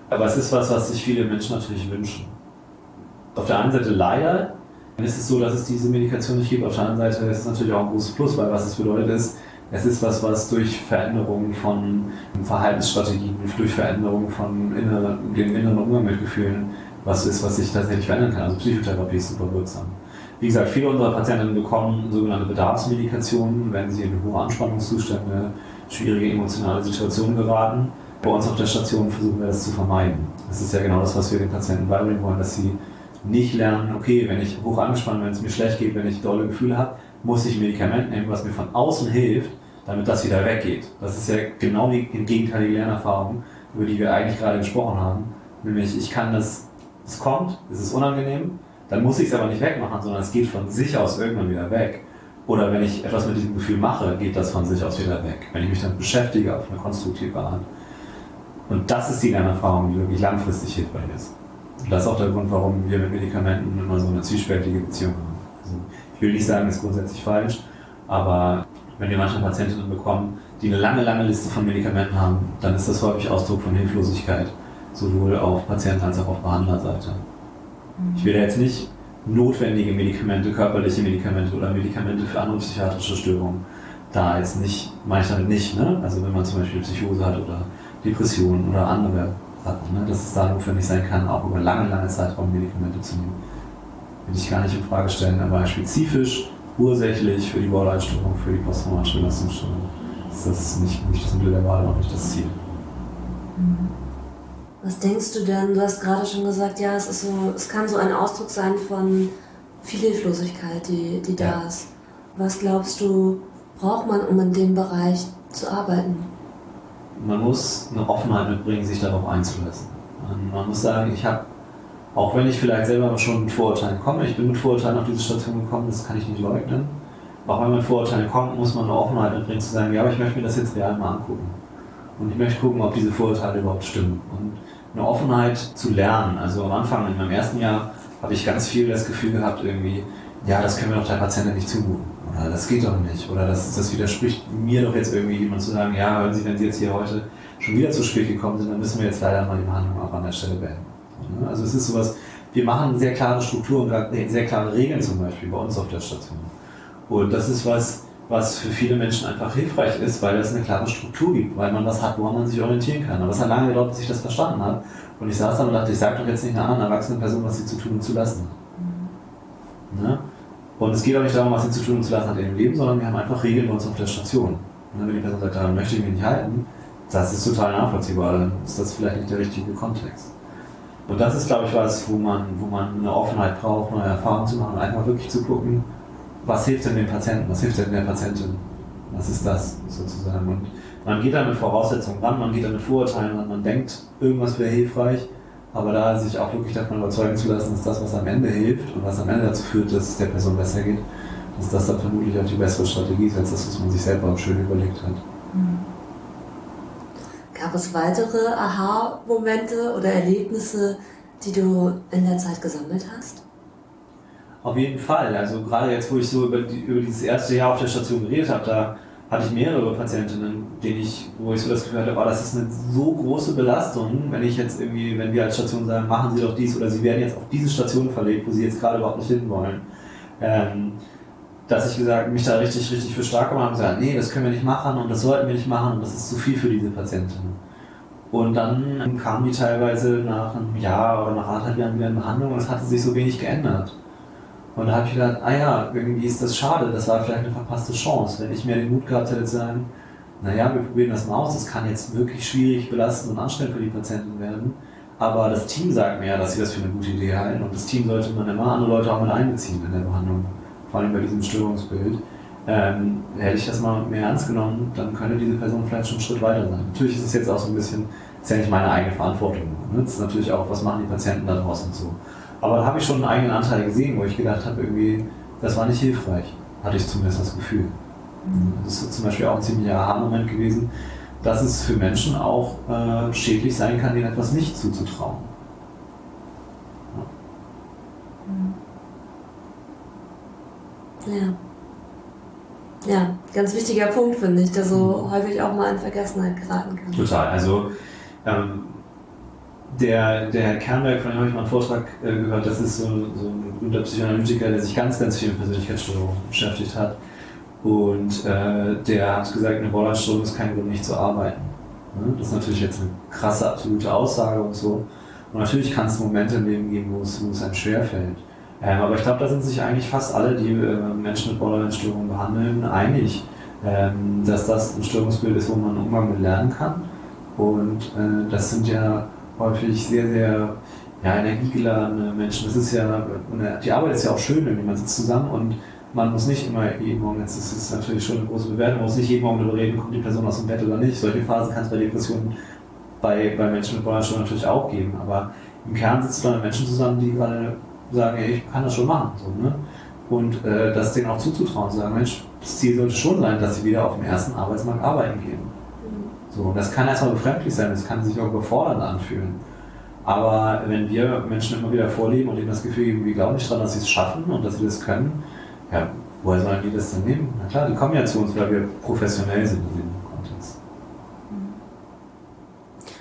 Aber es ist was, was sich viele Menschen natürlich wünschen. Auf der einen Seite leider ist es so, dass es diese Medikation nicht gibt. Auf der anderen Seite ist es natürlich auch ein großes Plus, weil was es bedeutet ist, es ist was, was durch Veränderungen von Verhaltensstrategien, durch Veränderungen von inneren, dem inneren Umgang mit Gefühlen, was ist, was sich tatsächlich verändern kann. Also Psychotherapie ist super wirksam. Wie gesagt, viele unserer Patienten bekommen sogenannte Bedarfsmedikationen, wenn sie in hohe Anspannungszustände, schwierige emotionale Situationen geraten. Bei uns auf der Station versuchen wir das zu vermeiden. Das ist ja genau das, was wir den Patienten beibringen wollen, dass sie nicht lernen, okay, wenn ich hoch angespannt bin, wenn es mir schlecht geht, wenn ich dolle Gefühle habe, muss ich ein Medikament nehmen, was mir von außen hilft, damit das wieder weggeht. Das ist ja genau die gegenteilige Lernerfahrung, über die wir eigentlich gerade gesprochen haben. Nämlich, ich kann das, es kommt, es ist unangenehm, dann muss ich es aber nicht wegmachen, sondern es geht von sich aus irgendwann wieder weg. Oder wenn ich etwas mit diesem Gefühl mache, geht das von sich aus wieder weg. Wenn ich mich damit beschäftige auf eine konstruktive Art. Und das ist die Lernerfahrung, die wirklich langfristig hilfreich ist. Und das ist auch der Grund, warum wir mit Medikamenten immer so eine zwiespältige Beziehung haben. Also ich will nicht sagen, das ist grundsätzlich falsch, aber wenn wir manche Patientinnen bekommen, die eine lange, lange Liste von Medikamenten haben, dann ist das häufig Ausdruck von Hilflosigkeit, sowohl auf Patienten- als auch auf Behandlerseite. Ich will jetzt nicht notwendige Medikamente, körperliche Medikamente oder Medikamente für andere psychiatrische Störungen da jetzt nicht, meine ich damit nicht, ne? Also wenn man zum Beispiel Psychose hat oder Depressionen oder andere Sachen, ne? dass es da notwendig sein kann, auch über lange, lange Zeitraum Medikamente zu nehmen. Will ich gar nicht in Frage stellen, aber spezifisch, ursächlich für die Borderline-Störung, für die posttraumatische Belastungsstörung ist das nicht, nicht das Mittel der Wahl, auch nicht das Ziel. Was denkst du denn? Du hast gerade schon gesagt, ja, es ist so, es kann so ein Ausdruck sein von viel Hilflosigkeit, die, die da Ja. ist. Was glaubst du, braucht man, um in dem Bereich zu arbeiten? man muss eine Offenheit mitbringen, sich darauf einzulassen. Man, man muss sagen, ich habe, auch wenn ich vielleicht selber schon mit Vorurteilen komme, ich bin mit Vorurteilen auf diese Station gekommen, das kann ich nicht leugnen. Auch wenn man mit Vorurteilen kommt, muss man eine Offenheit mitbringen, zu sagen, ja, aber ich möchte mir das jetzt real mal angucken. Und ich möchte gucken, ob diese Vorurteile überhaupt stimmen. Und eine Offenheit zu lernen. Also am Anfang, in meinem ersten Jahr, habe ich ganz viel das Gefühl gehabt, irgendwie, ja, das können wir doch der Patientin nicht zumuten. Oder das geht doch nicht. Oder das, das widerspricht mir doch jetzt irgendwie, jemand zu sagen, ja, hören Sie, wenn Sie jetzt hier heute schon wieder zu spät gekommen sind, dann müssen wir jetzt leider mal die Behandlung auch an der Stelle beenden. Also es ist sowas, wir machen sehr klare Strukturen, sehr klare Regeln zum Beispiel bei uns auf der Station. Und das ist was, was für viele Menschen einfach hilfreich ist, weil es eine klare Struktur gibt, weil man was hat, woran man sich orientieren kann. Aber es hat lange gedauert, bis ich das verstanden habe. Und ich saß da und dachte, ich sage doch jetzt nicht einer anderen erwachsenen Person, was sie zu tun und zu lassen hat. Ne? Und es geht auch nicht darum, was sie zu tun und zu lassen hat in ihrem Leben, sondern wir haben einfach Regeln bei uns auf der Station. Und wenn die Person sagt, daran möchte ich mich nicht halten, das ist total nachvollziehbar, dann ist das vielleicht nicht der richtige Kontext. Und das ist, glaube ich, was, wo man, wo man eine Offenheit braucht, neue Erfahrungen zu machen, einfach wirklich zu gucken, was hilft denn dem Patienten, was hilft denn der Patientin, was ist das sozusagen. Und man geht da mit Voraussetzungen ran, man geht da mit Vorurteilen ran, man denkt, irgendwas wäre hilfreich, aber da sich auch wirklich davon überzeugen zu lassen, dass das, was am Ende hilft und was am Ende dazu führt, dass es der Person besser geht, dass das dann vermutlich auch die bessere Strategie ist, als das, was man sich selber schön überlegt hat. Gab es weitere Aha-Momente oder Erlebnisse, die du in der Zeit gesammelt hast? Auf jeden Fall. Also gerade jetzt, wo ich so über, die, über dieses erste Jahr auf der Station geredet habe, da hatte ich mehrere Patientinnen, denen ich, wo ich so das Gefühl hatte, oh, das ist eine so große Belastung, wenn ich jetzt irgendwie, wenn wir als Station sagen, machen Sie doch dies oder Sie werden jetzt auf diese Station verlegt, wo Sie jetzt gerade überhaupt nicht hin wollen. Ähm, dass ich gesagt, mich da richtig, richtig für stark gemacht habe und gesagt, nee, das können wir nicht machen und das sollten wir nicht machen und das ist zu viel für diese Patientinnen. Und dann kamen die teilweise nach einem Jahr oder nach anderthalb Jahren wieder in Behandlung und es hatte sich so wenig geändert. Und da habe ich gedacht, ah ja, irgendwie ist das schade, das war vielleicht eine verpasste Chance. Wenn ich mehr den Mut gehabt hätte zu sagen, naja, wir probieren das mal aus, das kann jetzt wirklich schwierig, belastend und anstrengend für die Patienten werden. Aber das Team sagt mir ja, dass sie das für eine gute Idee halten und das Team sollte man immer andere Leute auch mit einbeziehen in der Behandlung, vor allem bei diesem Störungsbild. Ähm, hätte ich das mal mehr ernst genommen, dann könnte diese Person vielleicht schon einen Schritt weiter sein. Natürlich ist es jetzt auch so ein bisschen, ist ja nicht meine eigene Verantwortung. Ne? Das ist natürlich auch, was machen die Patienten da draußen so. Aber da habe ich schon einen eigenen Anteil gesehen, wo ich gedacht habe, irgendwie, das war nicht hilfreich. Hatte ich zumindest das Gefühl. Das ist zum Beispiel auch ein ziemlicher Aha-Moment gewesen, dass es für Menschen auch äh, schädlich sein kann, denen etwas nicht zuzutrauen. Ja. Ja, ganz wichtiger Punkt, finde ich, der so häufig auch mal in Vergessenheit geraten kann. Total. Also ähm, der, der Herr Kernberg, von dem habe ich mal einen Vortrag äh, gehört, das ist so, so ein berühmter Psychoanalytiker, der sich ganz, ganz viel mit Persönlichkeitsstörungen beschäftigt hat. Und äh, der hat gesagt, eine Borderline-Störung ist kein Grund, nicht zu arbeiten. Ne? Das ist natürlich jetzt eine krasse, absolute Aussage und so. Und natürlich kann es Momente im Leben geben, wo es, wo es einem schwerfällt. Ähm, aber ich glaube, da sind sich eigentlich fast alle, die äh, Menschen mit Borderline-Störungen behandeln, einig, ähm, dass das ein Störungsbild ist, wo man Umgang mit lernen kann. Und äh, das sind ja häufig sehr, sehr ja, energiegeladene Menschen. Das ist ja, die Arbeit ist ja auch schön, wenn man sitzt zusammen und man muss nicht immer jeden Morgen, jetzt ist es natürlich schon eine große Bewertung, man muss nicht jeden Morgen darüber reden, kommt die Person aus dem Bett oder nicht. Solche Phasen kann es bei Depressionen bei, bei Menschen mit Borderline natürlich auch geben. Aber im Kern sitzt da mit Menschen zusammen, die gerade sagen, hey, ich kann das schon machen. So, ne? Und äh, das denen auch zuzutrauen, zu sagen, Mensch, das Ziel sollte schon sein, dass sie wieder auf dem ersten Arbeitsmarkt arbeiten gehen. So, und das kann erstmal befremdlich sein, das kann sich auch überfordernd anfühlen. Aber wenn wir Menschen immer wieder vorleben und ihnen das Gefühl geben, wir glauben nicht daran, dass sie es schaffen und dass sie das können, ja, woher sollen die das denn nehmen? Na klar, die kommen ja zu uns, weil wir professionell sind in dem Kontext.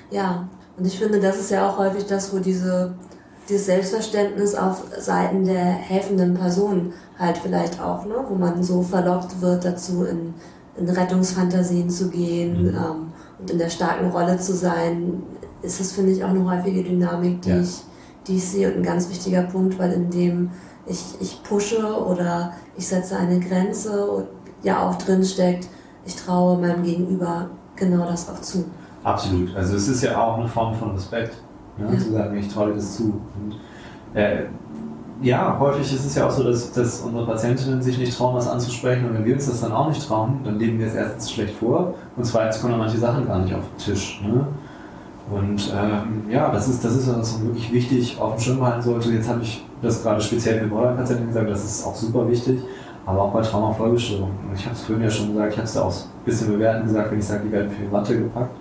Ja, und ich finde, das ist ja auch häufig das, wo diese, dieses Selbstverständnis auf Seiten der helfenden Person halt vielleicht auch, ne, wo man so verlockt wird dazu, in, in Rettungsfantasien zu gehen mhm. ähm, in der starken Rolle zu sein, ist das, finde ich, auch eine häufige Dynamik, die, ja. ich, die ich sehe und ein ganz wichtiger Punkt, weil in dem ich, ich pushe oder ich setze eine Grenze und ja auch drin steckt, ich traue meinem Gegenüber genau das auch zu. Absolut. Also es ist ja auch eine Form von Respekt, ne? ja. zu sagen, ich traue dir das zu. Und, äh, ja, häufig ist es ja auch so, dass, dass unsere Patientinnen sich nicht trauen, was anzusprechen. Und wenn wir uns das dann auch nicht trauen, dann leben wir es erstens schlecht vor und zweitens kommen manche Sachen gar nicht auf den Tisch. Ne? Und ähm, ja, das ist, das ist was wirklich wichtig auf dem Schirm halten sollte. Jetzt habe ich das gerade speziell für Borderline-Patienten gesagt, das ist auch super wichtig, aber auch bei Traumafolgestörungen. Ich habe es vorhin ja schon gesagt, ich habe es ja auch ein bisschen bewerten gesagt, wenn ich sage, die werden für die Watte gepackt.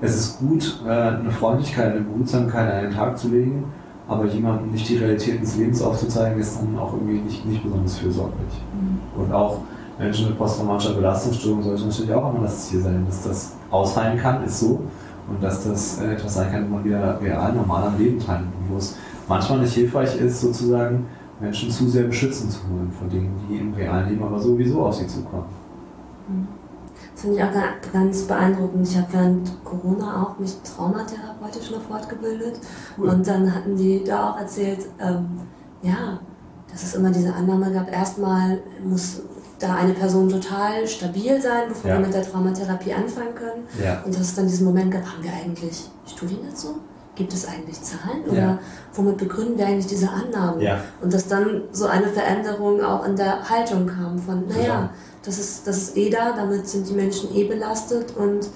Es ist gut, äh, eine Freundlichkeit, eine Behutsamkeit an den Tag zu legen, aber jemandem nicht die Realität des Lebens aufzuzeigen, ist dann auch irgendwie nicht, nicht besonders fürsorglich. Mhm. Und auch Menschen mit posttraumatischer Belastungsstörung sollte natürlich auch immer das Ziel sein, dass das ausheilen kann, ist so. Und dass das äh, etwas sein kann, wo man wieder real normal am Leben teilnimmt, wo es manchmal nicht hilfreich ist, sozusagen Menschen zu sehr beschützen zu wollen von Dingen, die im realen Leben aber sowieso auf sie zukommen. Mhm. Das finde ich auch ganz beeindruckend. Ich habe während Corona auch mich traumatherapeutisch noch fortgebildet cool. und dann hatten die da auch erzählt, ähm, ja, dass es immer diese Annahme gab, erstmal muss da eine Person total stabil sein, bevor ja. wir mit der Traumatherapie anfangen können. Ja. Und dass es dann diesen Moment gab, haben wir eigentlich Studien dazu? Gibt es eigentlich Zahlen? Oder ja. womit begründen wir eigentlich diese Annahmen? Und dass dann so eine Veränderung auch in der Haltung kam von, naja, das ist, das ist eh da, damit sind die Menschen eh belastet und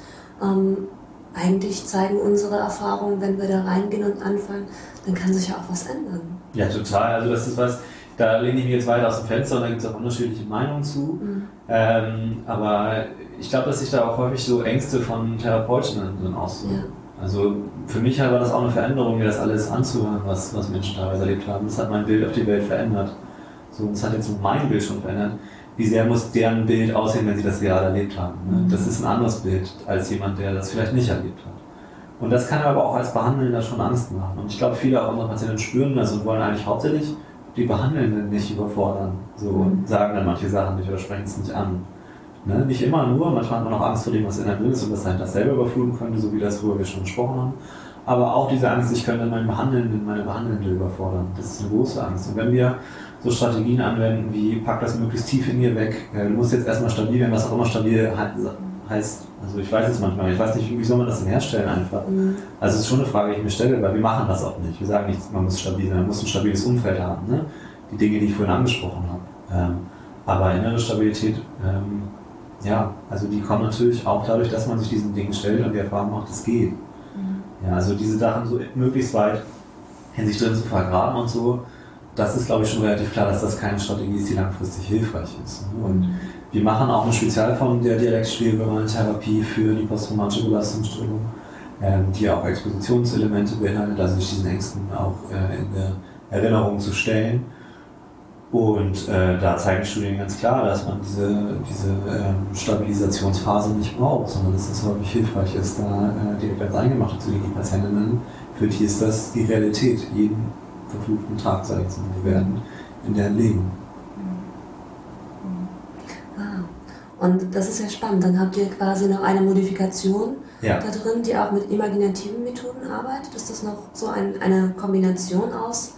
ähm, eigentlich zeigen unsere Erfahrungen, wenn wir da reingehen und anfangen, dann kann sich ja auch was ändern. Ja, total. Also das ist was, da lehne ich mich jetzt weiter aus dem Fenster und da gibt es auch unterschiedliche Meinungen zu. Mhm. Ähm, aber ich glaube, dass sich da auch häufig so Ängste von Therapeutinnen drin aussuchen. Ja. Also für mich war das auch eine Veränderung, mir das alles anzuhören, was, was Menschen teilweise erlebt haben. Das hat mein Bild auf die Welt verändert. So, das hat jetzt mein Bild schon verändert. Wie sehr muss deren Bild aussehen, wenn sie das gerade erlebt haben? Ne? Mhm. Das ist ein anderes Bild als jemand, der das vielleicht nicht erlebt hat. Und das kann aber auch als Behandelnder schon Angst machen. Und ich glaube, viele auch unserer Patienten spüren das und wollen eigentlich hauptsächlich die Behandelnden nicht überfordern. So mhm. sagen dann manche Sachen nicht oder sprechen es nicht an. Ne? Nicht immer nur, manchmal hat man auch Angst vor dem, was in der drin ist und das halt das selber überfluten könnte, so wie das, worüber wir schon gesprochen haben. Aber auch diese Angst, ich könnte meinen Behandelnden, meine Behandelnde überfordern. Das ist eine große Angst. Und wenn wir so Strategien anwenden wie pack das möglichst tief in ihr weg, du musst jetzt erstmal stabil werden, was auch immer stabil heißt, also ich weiß es manchmal, ich weiß nicht, wie soll man das denn herstellen einfach. Mhm. Also es ist schon eine Frage, die ich mir stelle, weil wir machen das auch nicht. Wir sagen nicht, man muss stabil sein, man muss ein stabiles Umfeld haben. Ne? Die Dinge, die ich vorhin angesprochen habe. Ähm, aber innere Stabilität, ähm, ja, also die kommt natürlich auch dadurch, dass man sich diesen Dingen stellt und die Erfahrung macht, es geht. Mhm. Ja, also diese Sachen so möglichst weit in sich drin zu vergraben und so, das ist glaube ich schon relativ klar, dass das keine Strategie ist, die langfristig hilfreich ist. Und wir machen auch eine Spezialform der direktschwebaren Therapie für die posttraumatische Belastungsstörung, ähm, die auch Expositionselemente beinhaltet, also sich diesen Ängsten auch äh, in der Erinnerung zu stellen. Und äh, da zeigen Studien ganz klar, dass man diese, diese ähm, Stabilisationsphase nicht braucht, sondern dass es häufig hilfreich ist, da äh, direkt als Eingemachte zu legen. Die Patientinnen, für die ist das die Realität, jeden verfluchten Tag, sage ich jetzt mal, werden in deren Leben. Und das ist ja spannend. Dann habt ihr quasi noch eine Modifikation ja. da drin, die auch mit imaginativen Methoden arbeitet. Ist das noch so ein, eine Kombination aus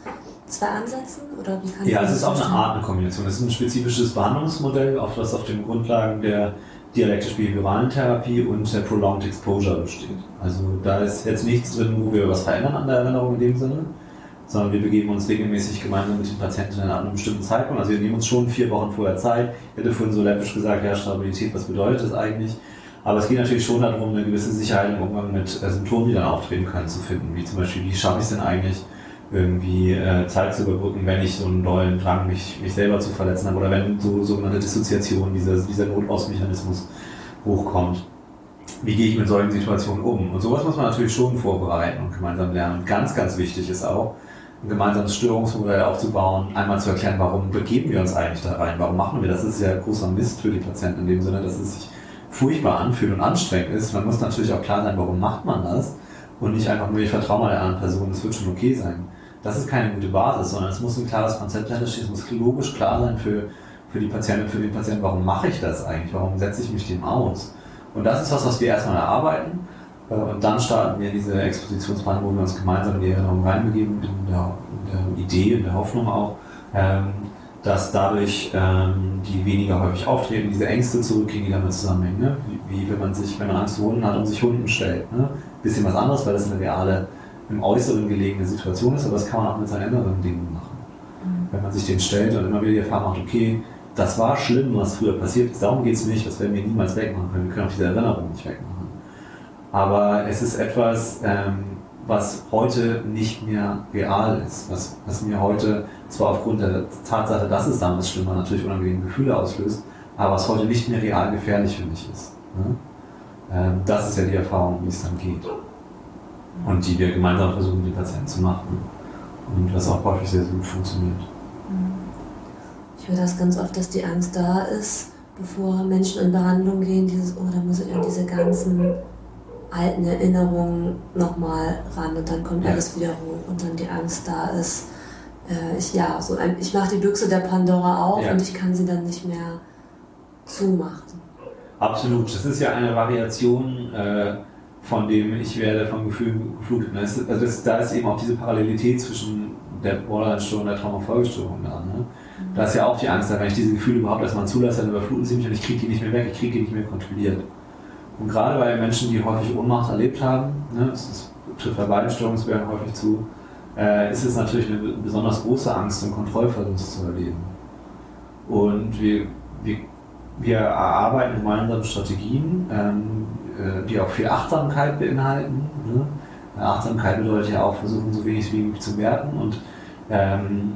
zwei Ansätzen? Oder wie kann ja, es ist auch eine Art eine Kombination. Es ist ein spezifisches Behandlungsmodell, auf das auf den Grundlagen der dialektisch-behavioralen Therapie und der Prolonged Exposure besteht. Also da ist jetzt nichts drin, wo wir was verändern an der Erinnerung in dem Sinne, sondern wir begeben uns regelmäßig gemeinsam mit den Patienten an einem bestimmten Zeitpunkt. Also wir nehmen uns schon vier Wochen vorher Zeit. Ich hätte vorhin so läppisch gesagt, ja, Stabilität, was bedeutet das eigentlich? Aber es geht natürlich schon darum, eine gewisse Sicherheit im Umgang mit äh, Symptomen, die dann auftreten können, zu finden. Wie zum Beispiel, wie schaffe ich es denn eigentlich, irgendwie äh, Zeit zu überbrücken, wenn ich so einen dollen Drang, mich, mich selber zu verletzen habe oder wenn so sogenannte Dissoziation, dieser, dieser Notausmechanismus hochkommt. wie gehe ich mit solchen Situationen um? Und sowas muss man natürlich schon vorbereiten und gemeinsam lernen. Ganz, ganz wichtig ist auch, ein gemeinsames Störungsmodell aufzubauen, einmal zu erklären, warum begeben wir uns eigentlich da rein, warum machen wir das? Das ist ja großer Mist für die Patienten in dem Sinne, dass es sich furchtbar anfühlt und anstrengend ist. Man muss natürlich auch klar sein, warum macht man das und nicht einfach nur, ich vertraue mal der anderen Person, es wird schon okay sein. Das ist keine gute Basis, sondern es muss ein klares Konzept dahinter stehen, es muss logisch klar sein für, für die Patientin, für den Patienten, warum mache ich das eigentlich, warum setze ich mich dem aus. Und das ist was, was wir erstmal erarbeiten und dann starten wir diese Expositionsplaner, wo wir uns gemeinsam in die Erinnerung reinbegeben, in der, in der Idee, in der Hoffnung auch, ähm, dass dadurch ähm, die weniger häufig auftreten, diese Ängste zurückgehen, die damit zusammenhängen. Ne? Wie, wie, wenn man sich, wenn man Angst vor Hunden hat und sich Hunden stellt. Ne? Bisschen was anderes, weil das eine reale, im Äußeren gelegene Situation ist, aber das kann man auch mit seinen inneren Dingen machen. Mhm. Wenn man sich den stellt und immer wieder die Erfahrung macht, okay, das war schlimm, was früher passiert ist, darum geht es nicht, das werden wir niemals wegmachen können, wir können auch diese Erinnerung nicht wegmachen. Aber es ist etwas, ähm, was heute nicht mehr real ist, was, was mir heute zwar aufgrund der Tatsache, dass es damals schlimm war, natürlich unangenehme Gefühle auslöst, aber was heute nicht mehr real gefährlich für mich ist. Ne? Ähm, das ist ja die Erfahrung, wie es dann geht. Und die wir gemeinsam versuchen, die Patienten zu machen. Und was auch häufig sehr, sehr gut funktioniert. Ich höre das ganz oft, dass die Angst da ist, bevor Menschen in Behandlung gehen, dieses, oh, da muss ich an diese ganzen alten Erinnerungen nochmal ran und dann kommt ja. alles wieder hoch und dann die Angst da ist. Äh, ich, ja, so ein, ich mache die Büchse der Pandora auf ja. und ich kann sie dann nicht mehr zumachen. Absolut. Das ist ja eine Variation äh, von dem ich werde vom Gefühl geflutet. Also das, da ist eben auch diese Parallelität zwischen der Borderline-Störung und der Traumafolgestörung da. Ne? Mhm. Da ist ja auch die Angst, wenn ich diese Gefühle überhaupt erstmal zulasse, dann überfluten sie mich und ich kriege die nicht mehr weg, ich kriege die nicht mehr kontrolliert. Und gerade bei Menschen, die häufig Ohnmacht erlebt haben, ne, das trifft bei beiden Störungsbildern häufig zu, äh, ist es natürlich eine besonders große Angst, einen Kontrollverlust zu erleben. Und wir, wir, wir erarbeiten gemeinsam Strategien, ähm, äh, die auch viel Achtsamkeit beinhalten. Ne? Achtsamkeit bedeutet ja auch versuchen, so wenig wie möglich zu merken und ähm,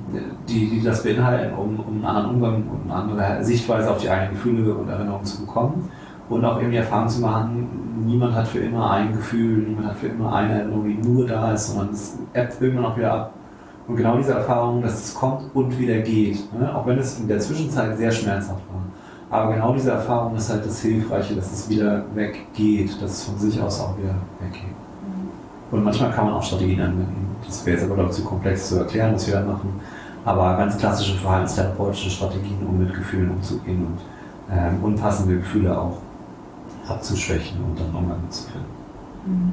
die, die das beinhalten, um, um einen anderen Umgang und eine andere Sichtweise auf die eigenen Gefühle und Erinnerungen zu bekommen und auch eben die Erfahrung zu machen, niemand hat für immer ein Gefühl, niemand hat für immer eine Erinnerung, die nur da ist, sondern es ebbt irgendwann auch wieder ab. Und genau diese Erfahrung, dass es kommt und wieder geht, ne? auch wenn es in der Zwischenzeit sehr schmerzhaft war. Aber genau diese Erfahrung ist halt das Hilfreiche, dass es wieder weggeht, dass es von sich aus auch wieder weggeht. Und manchmal kann man auch Strategien anwenden. Das wäre jetzt aber, glaube zu komplex zu erklären, was wir da machen. Aber ganz klassische verhaltenstherapeutische Strategien, um mit Gefühlen umzugehen und ähm, unpassende Gefühle auch abzuschwächen und dann Umgang zu finden.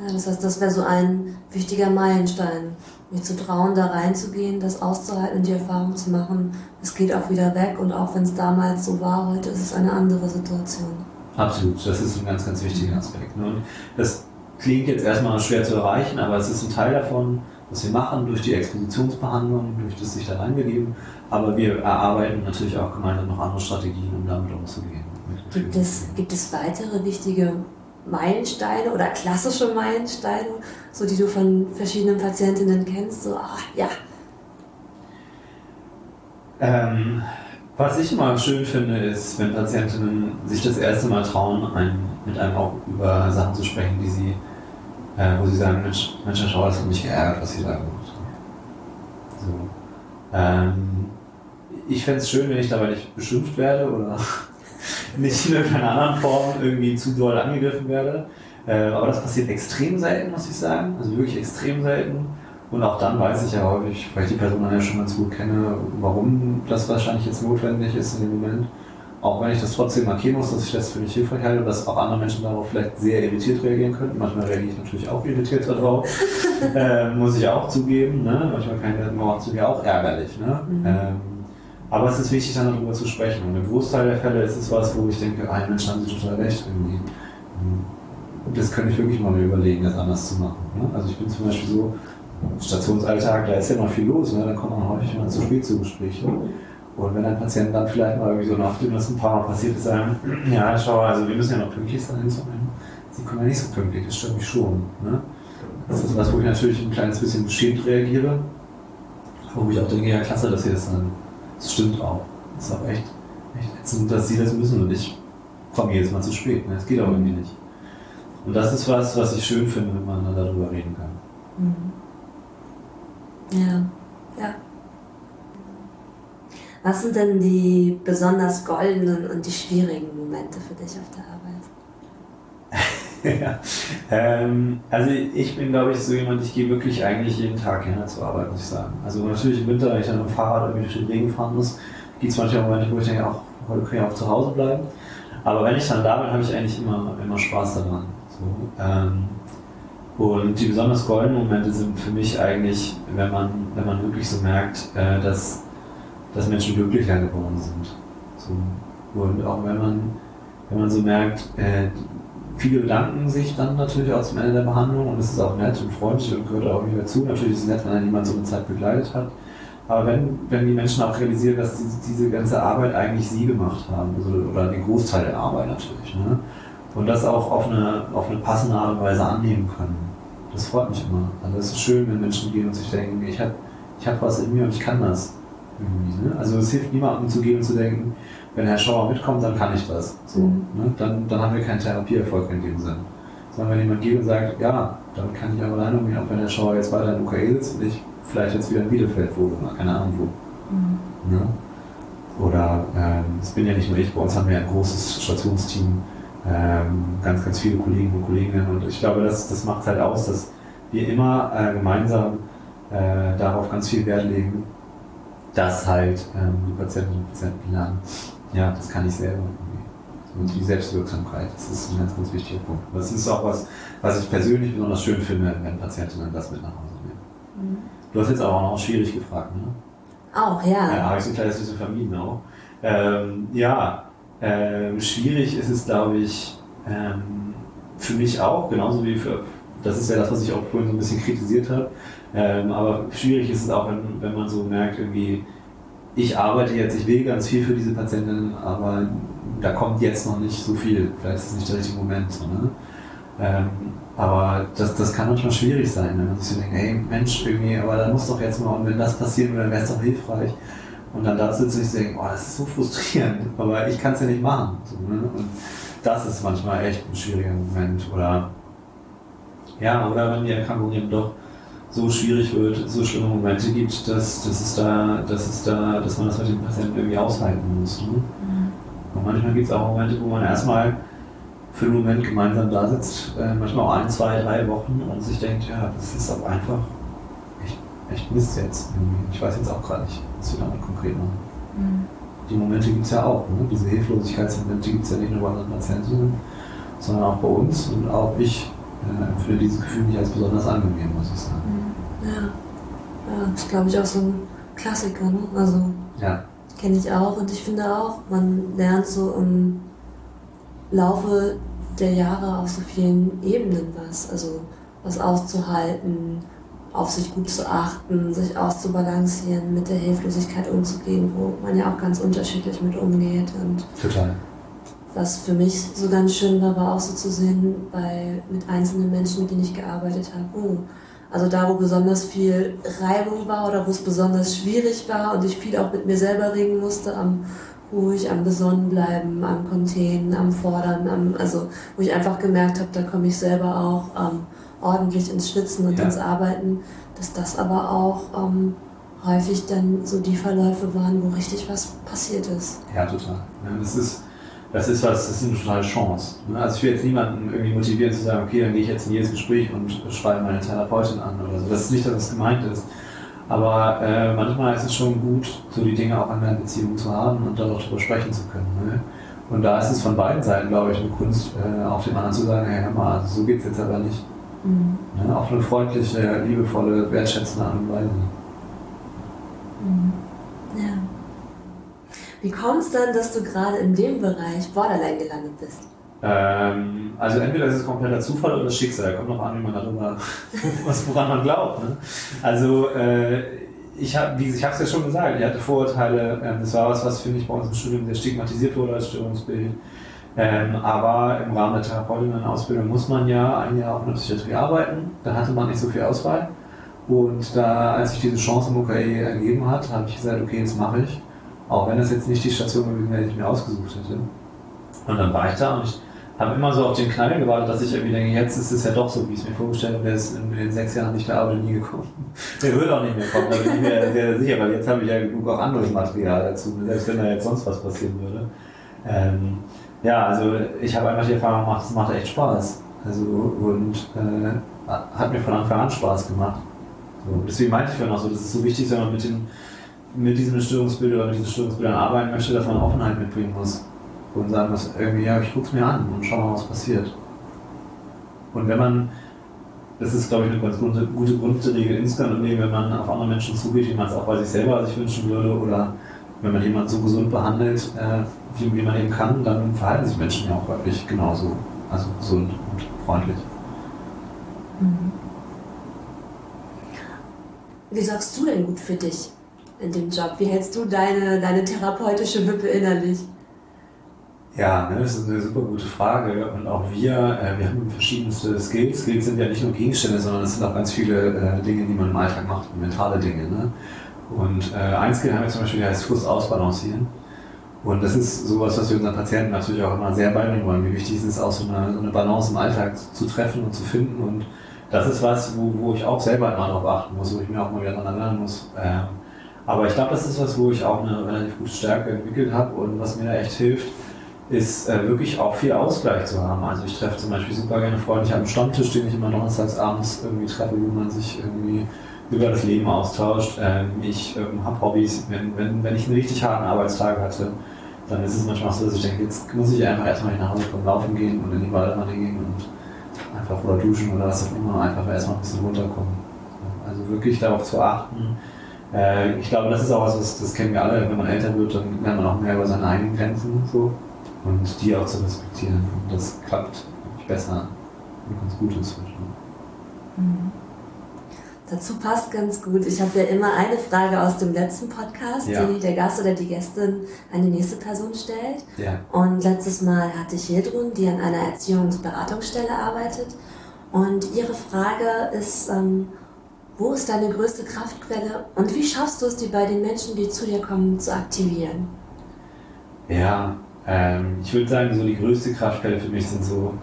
Ja, das heißt, das wäre so ein wichtiger Meilenstein, mich zu trauen, da reinzugehen, das auszuhalten und die Erfahrung zu machen, es geht auch wieder weg und auch wenn es damals so war, heute ist es eine andere Situation. Absolut, das ist ein ganz, ganz wichtiger Aspekt. Und das klingt jetzt erstmal schwer zu erreichen, aber es ist ein Teil davon, was wir machen durch die Expositionsbehandlung, durch das sich da reingegeben. Aber wir erarbeiten natürlich auch gemeinsam noch andere Strategien, um damit umzugehen. Gibt es, gibt es weitere wichtige Meilensteine oder klassische Meilensteine, so die du von verschiedenen Patientinnen kennst? So, ach, ja. Ähm, was ich immer schön finde, ist, wenn Patientinnen sich das erste Mal trauen, ein, mit einem auch über Sachen zu sprechen, die sie, äh, wo sie sagen, Mensch, Mensch, schau, das hat mich geärgert, was sie da gemacht haben. So. Ähm, ich fände es schön, wenn ich dabei nicht beschimpft werde oder *laughs* nicht in irgendeiner anderen Form irgendwie zu doll angegriffen werde. Äh, aber das passiert extrem selten, muss ich sagen. Also wirklich extrem selten. Und auch dann weiß ich ja häufig, weil ich die Person dann ja schon ganz gut kenne, warum das wahrscheinlich jetzt notwendig ist in dem Moment. Auch wenn ich das trotzdem markieren muss, dass ich das für nicht hilfreich halte, dass auch andere Menschen darauf vielleicht sehr irritiert reagieren könnten. Manchmal reagiere ich natürlich auch irritiert darauf. *laughs* äh, muss ich auch zugeben. Ne? Manchmal kann ich zu mir auch ärgerlich. Ne? Mhm. Ähm, aber es ist wichtig, dann darüber zu sprechen. Und im Großteil der Fälle ist es was, wo ich denke, ein Mensch haben sie total recht irgendwie. Das könnte ich wirklich mal überlegen, das anders zu machen. Ne? Also ich bin zum Beispiel so, Stationsalltag, da ist ja noch viel los, ne? da kommt man häufig mal zu spät zu Gesprächen. Und wenn ein Patient dann vielleicht mal irgendwie so nachdem das ein paar Mal passiert ist, sagen, *clears throat* ja, schau, also wir müssen ja noch pünktlich sein, sie kommen ja nicht so pünktlich, das stört mich schon. Ne? Das ist was, wo ich natürlich ein kleines bisschen beschämt reagiere, wo ich auch denke, ja klasse, dass sie das dann das stimmt auch. Das ist auch echt, echt ätzend, dass sie das müssen und ich komm jedes Mal zu spät. Ne? Das geht auch irgendwie nicht. Und das ist was, was ich schön finde, wenn man darüber reden kann. Mhm. Ja, ja. Was sind denn die besonders goldenen und die schwierigen Momente für dich auf der Arbeit? Ähm, also ich bin, glaube ich, so jemand, ich gehe wirklich eigentlich jeden Tag hin zur Arbeit, muss ich sagen. Also natürlich im Winter, wenn ich dann mit dem Fahrrad irgendwie durch den Regen fahren muss, gibt es manchmal Momente, wo ich denke, auch, heute kann ich auch zu Hause bleiben. Aber wenn ich dann da bin, habe ich eigentlich immer, immer Spaß daran. So, ähm, und die besonders goldenen Momente sind für mich eigentlich, wenn man, wenn man wirklich so merkt, äh, dass, dass Menschen glücklicher geworden sind. So. Und auch wenn man, wenn man so merkt, äh, viele bedanken sich dann natürlich auch zum Ende der Behandlung und es ist auch nett und freundlich und gehört auch nicht dazu. Natürlich ist es nett, wenn einen jemand so eine Zeit begleitet hat. Aber wenn, wenn die Menschen auch realisieren, dass diese, diese ganze Arbeit eigentlich sie gemacht haben, also, oder den Großteil der Arbeit natürlich, ne? und das auch auf eine, auf eine passende Art und Weise annehmen können, das freut mich immer. Also es ist schön, wenn Menschen gehen und sich denken, ich habe ich hab was in mir und ich kann das. Ne? Also es hilft niemandem zu gehen und zu denken, wenn Herr Schauer mitkommt, dann kann ich das. So, ne? dann, dann haben wir keinen Therapieerfolg in dem Sinn. Sondern wenn jemand geht und sagt, ja, dann kann ich auch alleine umgehen, auch wenn Herr Schauer jetzt weiter in UK sitzt und ich vielleicht jetzt wieder in Bielefeld wohne oder keine Ahnung wo. Mhm. Ne? Oder ähm, es bin ja nicht nur ich, bei uns haben wir ein großes Stationsteam, ähm, ganz, ganz viele Kollegen und Kolleginnen und ich glaube, das, das macht es halt aus, dass wir immer äh, gemeinsam äh, darauf ganz viel Wert legen, dass halt ähm, die Patientinnen und Patienten lernen, ja, das kann ich selber. Und die Selbstwirksamkeit, das ist ein ganz, ganz wichtiger Punkt. Das ist auch was, was ich persönlich besonders schön finde, wenn Patientinnen das mit nach Hause nehmen. Mhm. Du hast jetzt aber auch noch schwierig gefragt, ne? Auch, ja. Ja, habe ich so ein kleines bisschen vermieden auch. Ähm, ja, ähm, schwierig ist es, glaube ich, ähm, für mich auch, genauso wie für, das ist ja das, was ich auch vorhin so ein bisschen kritisiert habe, ähm, aber schwierig ist es auch, wenn, wenn man so merkt, irgendwie, ich arbeite jetzt, ich will ganz viel für diese Patientin, aber da kommt jetzt noch nicht so viel. Vielleicht ist es nicht der richtige Moment. Ne? Ähm, aber das, das kann manchmal schwierig sein, wenn man sich so denkt, hey Mensch, irgendwie, aber da muss doch jetzt mal, und wenn das passieren würde, dann wäre es doch hilfreich. Und dann dazu sitze ich denke, oh, das ist so frustrierend, *laughs* aber ich kann es ja nicht machen. So, ne? Und das ist manchmal echt ein schwieriger Moment. Oder ja, oder wenn die Erkrankung eben doch so schwierig wird, so schlimme Momente gibt, dass, dass, es da, dass, es da, dass man das mit dem Patienten irgendwie aushalten muss. Ne? Mhm. Und manchmal gibt es auch Momente, wo man erstmal für einen Moment gemeinsam da sitzt, äh, manchmal auch ein, zwei, drei Wochen und sich denkt, ja, das ist aber einfach echt, echt Mist jetzt. Ich weiß jetzt auch gerade nicht, was wir damit konkret machen. Mhm. Die Momente gibt es ja auch. Ne? Diese Hilflosigkeitsmomente gibt es ja nicht nur bei anderen Patientinnen, sondern auch bei uns. Und auch ich äh, empfinde dieses Gefühl nicht als besonders angenehm, muss ich sagen. Mhm. Ja, ist glaube ich auch so ein Klassiker. Ne? Also ja. kenne ich auch und ich finde auch, man lernt so im Laufe der Jahre auf so vielen Ebenen was. Also was auszuhalten, auf sich gut zu achten, sich auszubalancieren, mit der Hilflosigkeit umzugehen, wo man ja auch ganz unterschiedlich mit umgeht. Und Total. Was für mich so ganz schön war, war auch so zu sehen, bei, mit einzelnen Menschen, mit denen ich gearbeitet habe. Oh, also da, wo besonders viel Reibung war oder wo es besonders schwierig war und ich viel auch mit mir selber reden musste, am ruhig, am besonnen bleiben, am Containen, am Fordern, am, also wo ich einfach gemerkt habe, da komme ich selber auch ähm, ordentlich ins Schwitzen und ja. ins Arbeiten, dass das aber auch ähm, häufig dann so die Verläufe waren, wo richtig was passiert ist. Ja, total. Ja, das ist das ist was, das ist eine totale Chance. Ne? Also ich will jetzt niemanden irgendwie motivieren zu sagen, okay, dann gehe ich jetzt in jedes Gespräch und schreibe meine Therapeutin an oder so. Das ist nicht, dass das gemeint ist. Aber äh, manchmal ist es schon gut, so die Dinge auch an der Beziehung zu haben und dann auch darüber sprechen zu können. Ne? Und da ist es von beiden Seiten, glaube ich, eine Kunst, äh, auch dem anderen zu sagen, hey, hör mal, also so geht es jetzt aber nicht. Mhm. Ne? Auf eine freundliche, liebevolle, wertschätzende Art und Weise. Mhm. Ja. Wie kommt es dann, dass du gerade in dem Bereich Borderline gelandet bist? Ähm, also entweder ist es kompletter Zufall oder das Schicksal. Kommt noch an, wie man darüber, *laughs* was woran man glaubt. Ne? Also äh, ich habe, ich habe es ja schon gesagt, ich hatte Vorurteile. Ähm, das war was, was finde ich bei uns im Studium sehr stigmatisiert wurde als Störungsbild. Ähm, aber im Rahmen der Therapeutinnen-Ausbildung muss man ja ein Jahr auch in der Psychiatrie arbeiten. Da hatte man nicht so viel Auswahl. Und da, als sich diese Chance im UKE ergeben hat, habe ich gesagt, okay, das mache ich. Auch wenn das jetzt nicht die Station gewesen wäre, die ich mir ausgesucht hätte. Und dann war ich da und ich habe immer so auf den Knall gewartet, dass ich irgendwie denke, jetzt ist es ja doch so, wie ich es mir vorgestellt habe, der ist in den sechs Jahren nicht gearbeitet, nie gekommen. *laughs* Der wird auch nicht mehr kommen, da bin ich mir sehr, sicher, weil jetzt habe ich ja genug auch anderes Material dazu, selbst wenn da jetzt sonst was passieren würde. Ähm, ja, also ich habe einfach die Erfahrung gemacht, es macht echt Spaß. Also und äh, hat mir von Anfang an Spaß gemacht. So, deswegen meinte ich vorhin auch so, das ist so wichtig, wenn man mit, den, mit diesem Störungsbild oder mit diesen Störungsbildern arbeiten möchte, man Offenheit mitbringen muss und sagen muss, irgendwie, ja, ich guck's mir an und schau mal, was passiert. Und wenn man, das ist glaube ich eine ganz gute, gute Grundregel insgesamt, wenn man auf andere Menschen zugeht, wie man es auch bei sich selber sich wünschen würde, oder wenn man jemanden so gesund behandelt, äh, wie, wie man eben kann, dann verhalten sich Menschen ja auch häufig genauso, also gesund und freundlich. Mhm. Wie sagst du denn gut für dich in dem Job? Wie hältst du deine, deine therapeutische Wippe innerlich? Ja, ne, das ist eine super gute Frage. Und auch wir, äh, wir haben verschiedenste Skills. Skills sind ja nicht nur Gegenstände, sondern es sind auch ganz viele äh, Dinge, die man im Alltag macht, mentale Dinge. Ne? Und äh, ein Skill haben wir zum Beispiel, der heißt Fuß ausbalancieren. Und das ist sowas, was wir unseren Patienten natürlich auch immer sehr beibringen wollen. Wie wichtig ist es auch, so eine, so eine Balance im Alltag zu treffen und zu finden. Und das ist was, wo, wo ich auch selber immer darauf achten muss, wo ich mir auch mal wieder dran lernen muss. Ähm, aber ich glaube, das ist was, wo ich auch eine relativ gute Stärke entwickelt habe und was mir da echt hilft, ist äh, wirklich auch viel Ausgleich zu haben. Also ich treffe zum Beispiel super gerne Freunde. Ich habe einen Stammtisch, den ich immer donnerstags abends irgendwie treffe, wo man sich irgendwie über das Leben austauscht. Ähm, ich ähm, habe Hobbys. Wenn, wenn, wenn ich einen richtig harten Arbeitstag hatte, dann ist es manchmal so, dass ich denke, jetzt muss ich einfach erstmal nach Hause kommen, laufen gehen und in die Waldbahn gehen und einfach oder duschen oder was auch immer, einfach erstmal ein bisschen runterkommen. Also wirklich darauf zu achten. Äh, ich glaube, das ist auch was, das, das kennen wir alle, wenn man älter wird, dann lernt man auch mehr über seine eigenen Grenzen. So und die auch zu respektieren. Und das klappt besser und ganz gut inzwischen. Mhm. Dazu passt ganz gut. Ich habe ja immer eine Frage aus dem letzten Podcast, ja. die der Gast oder die Gästin an die nächste Person stellt. Ja. Und letztes Mal hatte ich Hedrun, die an einer Erziehungsberatungsstelle arbeitet. Und ihre Frage ist, ähm, wo ist deine größte Kraftquelle und wie schaffst du es, die bei den Menschen, die zu dir kommen, zu aktivieren? Ja, ähm, ich würde sagen, so die größte Kraftquelle für mich sind so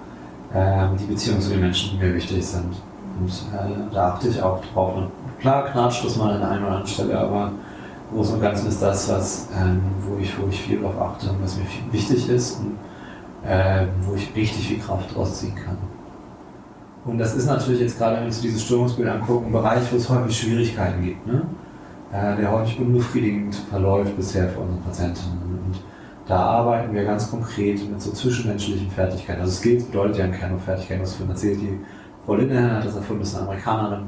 äh, die Beziehungen zu den Menschen, die mir wichtig sind. Und äh, da achte ich auch drauf. Und klar knatscht das mal an der einen oder anderen Stelle, aber im Großen und Ganzen ist das, was, ähm, wo, ich, wo ich viel drauf achte und was mir wichtig ist und äh, wo ich richtig viel Kraft draus ziehen kann. Und das ist natürlich jetzt gerade, wenn wir uns dieses Störungsbild angucken, ein Bereich, wo es häufig Schwierigkeiten gibt, ne? Äh, der häufig unbefriedigend verläuft bisher für unsere Patientinnen. Und da arbeiten wir ganz konkret mit so zwischenmenschlichen Fertigkeiten. Also Skills bedeutet ja im Kern nur Fertigkeiten, was vorhin erzählt. Die Frau Linehan hat das erfunden, ist eine Amerikanerin.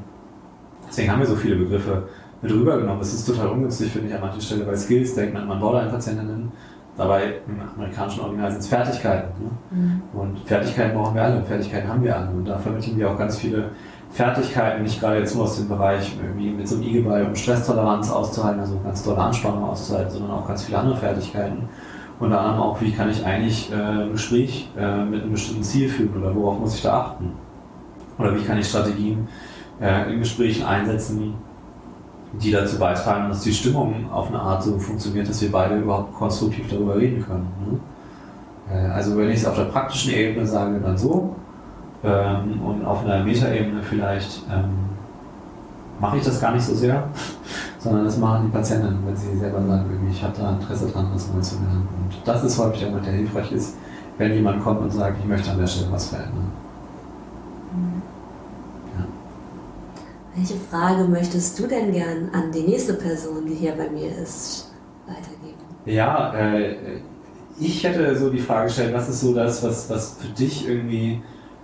Deswegen haben wir so viele Begriffe mit rübergenommen. Das ist total ungünstig, finde ich, an manchen Stellen. Bei Skills denkt man immer Borderline-Patientinnen. Dabei im amerikanischen Original sind es Fertigkeiten. Ne? Mhm. Und Fertigkeiten brauchen wir alle, Fertigkeiten haben wir alle. Und da vermitteln wir auch ganz viele Fertigkeiten, nicht gerade jetzt nur aus dem Bereich, irgendwie mit so einem Igelball, um Stresstoleranz auszuhalten, also ganz tolle Anspannung auszuhalten, sondern auch ganz viele andere Fertigkeiten unter anderem auch, wie kann ich eigentlich äh, ein Gespräch äh, mit einem bestimmten Ziel führen oder worauf muss ich da achten? Oder wie kann ich Strategien äh, in Gesprächen einsetzen, die dazu beitragen, dass die Stimmung auf eine Art so funktioniert, dass wir beide überhaupt konstruktiv darüber reden können. Ne? Äh, also wenn ich es auf der praktischen Ebene sage, dann so. Ähm, und auf einer Metaebene vielleicht ähm, mache ich das gar nicht so sehr *laughs* sondern das machen die Patienten, wenn sie selber sagen, ich habe da Interesse dran, das neu zu lernen. Und das ist häufig der Moment, der hilfreich ist, wenn jemand kommt und sagt, ich möchte an der Stelle was verändern. Mhm. Ja. Welche Frage möchtest du denn gern an die nächste Person, die hier bei mir ist, weitergeben? Ja, äh, ich hätte so die Frage gestellt, was ist so das, was, was für dich irgendwie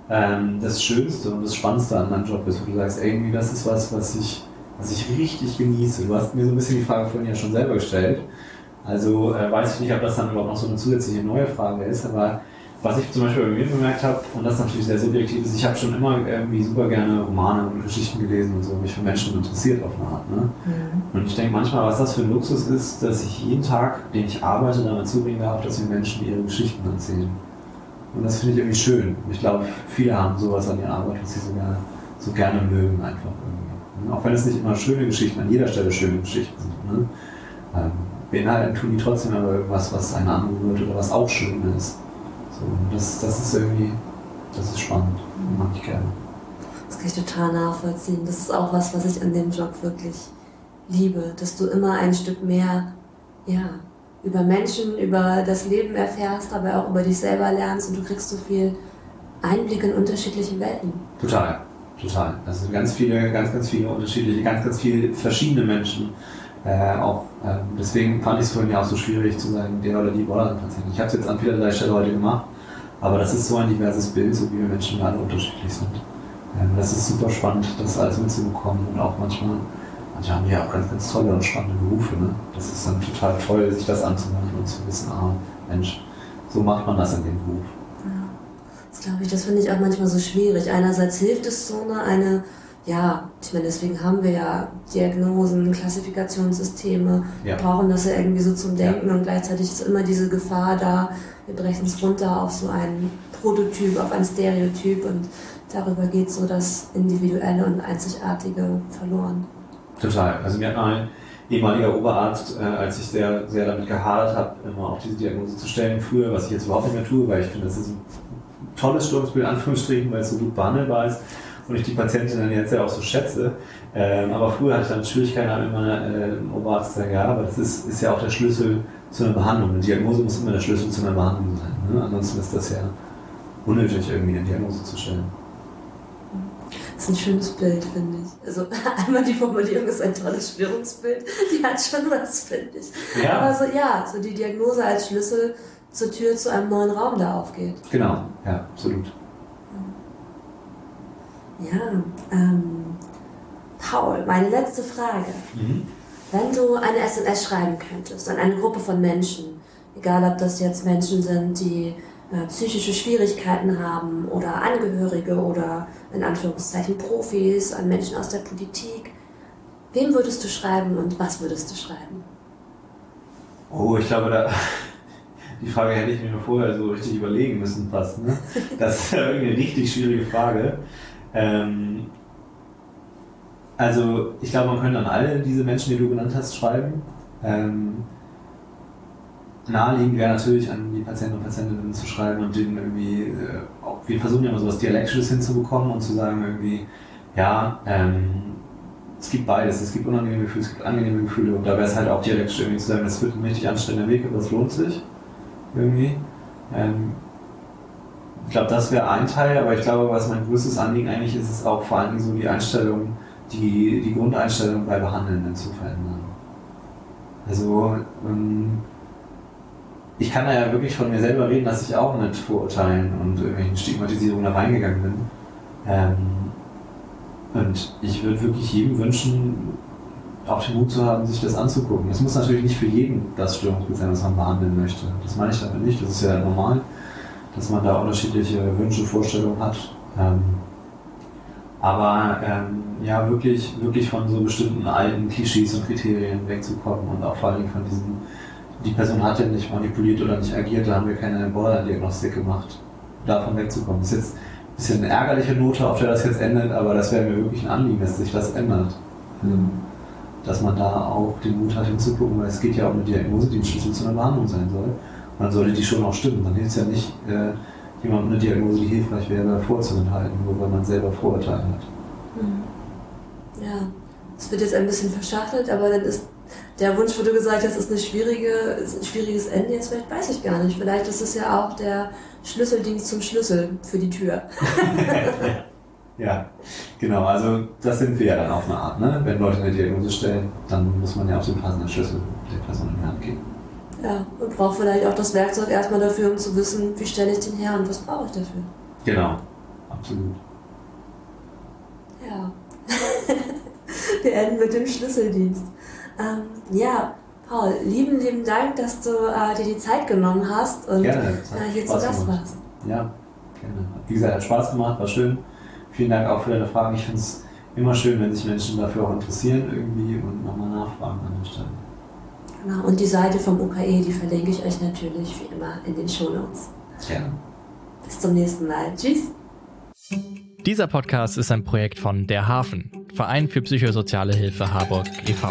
ähm, das Schönste und das Spannendste an deinem Job ist, wo du sagst, irgendwie das ist was, was ich was ich richtig genieße. Du hast mir so ein bisschen die Frage vorhin ja schon selber gestellt. Also äh, weiß ich nicht, ob das dann überhaupt noch so eine zusätzliche neue Frage ist, aber was ich zum Beispiel bei mir bemerkt habe, und das natürlich sehr subjektiv ist, ich habe schon immer irgendwie super gerne Romane und Geschichten gelesen und so, mich für Menschen interessiert auf eine Art. Ne? Mhm. Und ich denke manchmal, was das für ein Luxus ist, dass ich jeden Tag, den ich arbeite, damit zubringen darf, dass mir Menschen ihre Geschichten erzählen. Und das finde ich irgendwie schön. Ich glaube, viele haben sowas an ihrer Arbeit, was sie so gerne, so gerne mögen einfach irgendwie. Auch wenn es nicht immer schöne Geschichten, an jeder Stelle schöne Geschichten sind. Ne? Ähm, beinhalten tun die trotzdem aber irgendwas, was einen anrührt oder was auch schön ist. So, das, das ist irgendwie, das ist spannend. Mag ich gerne. Das kann ich total nachvollziehen. Das ist auch was, was ich an dem Job wirklich liebe, dass du immer ein Stück mehr, ja, über Menschen, über das Leben erfährst, aber auch über dich selber lernst und du kriegst so viel Einblick in unterschiedliche Welten. Total, total. Also ganz viele, ganz, ganz viele unterschiedliche, ganz, ganz viele verschiedene Menschen. Äh, auch äh, deswegen fand ich es vorhin ja auch so schwierig zu sagen, der oder die Borderline-Patienten. Ich habe es jetzt an vielerlei Stelle heute gemacht, aber das ist so ein diverses Bild, so wie wir Menschen alle unterschiedlich sind. Ähm, das ist super spannend, das alles mitzubekommen und auch manchmal Manche haben ja auch ganz, ganz tolle und spannende Berufe. Ne? Das ist dann total toll, sich das anzumachen und zu wissen, ah, Mensch, so macht man das in dem Beruf. Ja, das glaube ich, das finde ich auch manchmal so schwierig. Einerseits hilft es so eine, eine ja, ich meine, deswegen haben wir ja Diagnosen, Klassifikationssysteme, ja. brauchen das ja irgendwie so zum Denken ja. und gleichzeitig ist immer diese Gefahr da, wir brechen es runter auf so einen Prototyp, auf ein Stereotyp und darüber geht so das Individuelle und Einzigartige verloren. Total. Also mir hat ein ehemaliger Oberarzt, äh, als ich sehr, sehr damit gehadert habe, immer auch diese Diagnose zu stellen, früher, was ich jetzt überhaupt nicht mehr tue, weil ich finde, das ist ein tolles Störungsbild, Anführungsstrichen, weil es so gut behandelbar ist und ich die Patientin dann jetzt ja auch so schätze. Ähm, aber früher hatte ich dann Schwierigkeiten mit meiner äh, Oberarzt sagen, ja, aber das ist, ist ja auch der Schlüssel zu einer Behandlung. Eine Diagnose muss immer der Schlüssel zu einer Behandlung sein. Ne? Ansonsten ist das ja unnötig, irgendwie eine Diagnose zu stellen. Das ist ein schönes Bild, finde ich. Also *laughs* einmal die Formulierung ist ein tolles Störungsbild, die hat schon was, finde ich. Ja. Aber so, ja, so die Diagnose als Schlüssel zur Tür zu einem neuen Raum da aufgeht. Genau, ja, absolut. Ja, ähm, Paul, meine letzte Frage. Mhm. Wenn du eine SMS schreiben könntest an eine Gruppe von Menschen, egal ob das jetzt Menschen sind, die äh, psychische Schwierigkeiten haben oder Angehörige oder in Anführungszeichen Profis, an Menschen aus der Politik. Wem würdest du schreiben und was würdest du schreiben? Oh, ich glaube, da, *laughs* die Frage hätte ich mir vorher so richtig überlegen müssen fast. Ne? Das ist ja irgendwie eine richtig schwierige Frage. Ähm, also ich glaube, man könnte an alle diese Menschen, die du genannt hast, schreiben. Ähm, naheliegend wäre natürlich an die Patienten und Patientinnen zu schreiben und denen irgendwie, äh, wir versuchen ja immer so was Dialektisches hinzubekommen und zu sagen irgendwie, ja, ähm, es gibt beides, es gibt unangenehme Gefühle, es gibt angenehme Gefühle und da wäre es halt auch dialektisch irgendwie zu sagen, das wird ein richtig anstrengender Weg, aber es lohnt sich irgendwie. Ähm, ich glaube, das wäre ein Teil, aber ich glaube, was mein größtes Anliegen eigentlich ist, ist auch vor Dingen so die Einstellung, die, die Grundeinstellung bei Behandelnden zu verändern. Also, ähm, ich kann da ja wirklich von mir selber reden, dass ich auch mit Vorurteilen und irgendwelchen Stigmatisierungen da reingegangen bin. Ähm, und ich würde wirklich jedem wünschen, auch den Mut zu haben, sich das anzugucken. Es muss natürlich nicht für jeden das Störungsbild sein, was man behandeln möchte. Das meine ich damit nicht. Das ist ja normal, dass man da unterschiedliche Wünsche, Vorstellungen hat. Ähm, aber ähm, ja, wirklich, wirklich von so bestimmten alten Klischees und Kriterien wegzukommen und auch vor allem von diesen die Person hat ja nicht manipuliert oder nicht agiert, da haben wir keine Borderline-Diagnostik gemacht, davon wegzukommen. Das ist jetzt ein bisschen eine ärgerliche Note, auf der das jetzt endet, aber das wäre mir wirklich ein Anliegen, dass sich das ändert. Ähm, dass man da auch den Mut hat hinzugucken, weil es geht ja um eine Diagnose, die ein Schlüssel zu einer Behandlung sein soll. Dann sollte die schon auch stimmen. Dann hilft es ja nicht, äh, jemandem eine Diagnose, die hilfreich wäre, vorzuenthalten, nur weil man selber Vorurteile hat. Mhm. Ja, es wird jetzt ein bisschen verschachtelt, aber dann ist der Wunsch, wo du gesagt hast, ist, eine schwierige, ist ein schwieriges Ende, jetzt vielleicht weiß ich gar nicht. Vielleicht ist es ja auch der Schlüsseldienst zum Schlüssel für die Tür. *laughs* ja, genau. Also das sind wir ja dann auf eine Art. Ne? Wenn Leute eine Diagnose stellen, dann muss man ja auch den passenden Schlüssel der Person in die Hand geben. Ja, und braucht vielleicht auch das Werkzeug erstmal dafür, um zu wissen, wie stelle ich den her und was brauche ich dafür. Genau, absolut. Ja. *laughs* wir enden mit dem Schlüsseldienst. Ähm, ja, Paul, lieben, lieben Dank, dass du äh, dir die Zeit genommen hast und gerne, äh, hier zu Gast warst. Ja, gerne. Wie gesagt, hat Spaß gemacht, war schön. Vielen Dank auch für deine Fragen. Ich finde es immer schön, wenn sich Menschen dafür auch interessieren irgendwie und nochmal nachfragen an der Stelle. Genau, und die Seite vom UKE, die verlinke ich euch natürlich wie immer in den Shownotes. Gerne. Bis zum nächsten Mal. Tschüss. Dieser Podcast ist ein Projekt von Der Hafen, Verein für psychosoziale Hilfe Harburg e.V.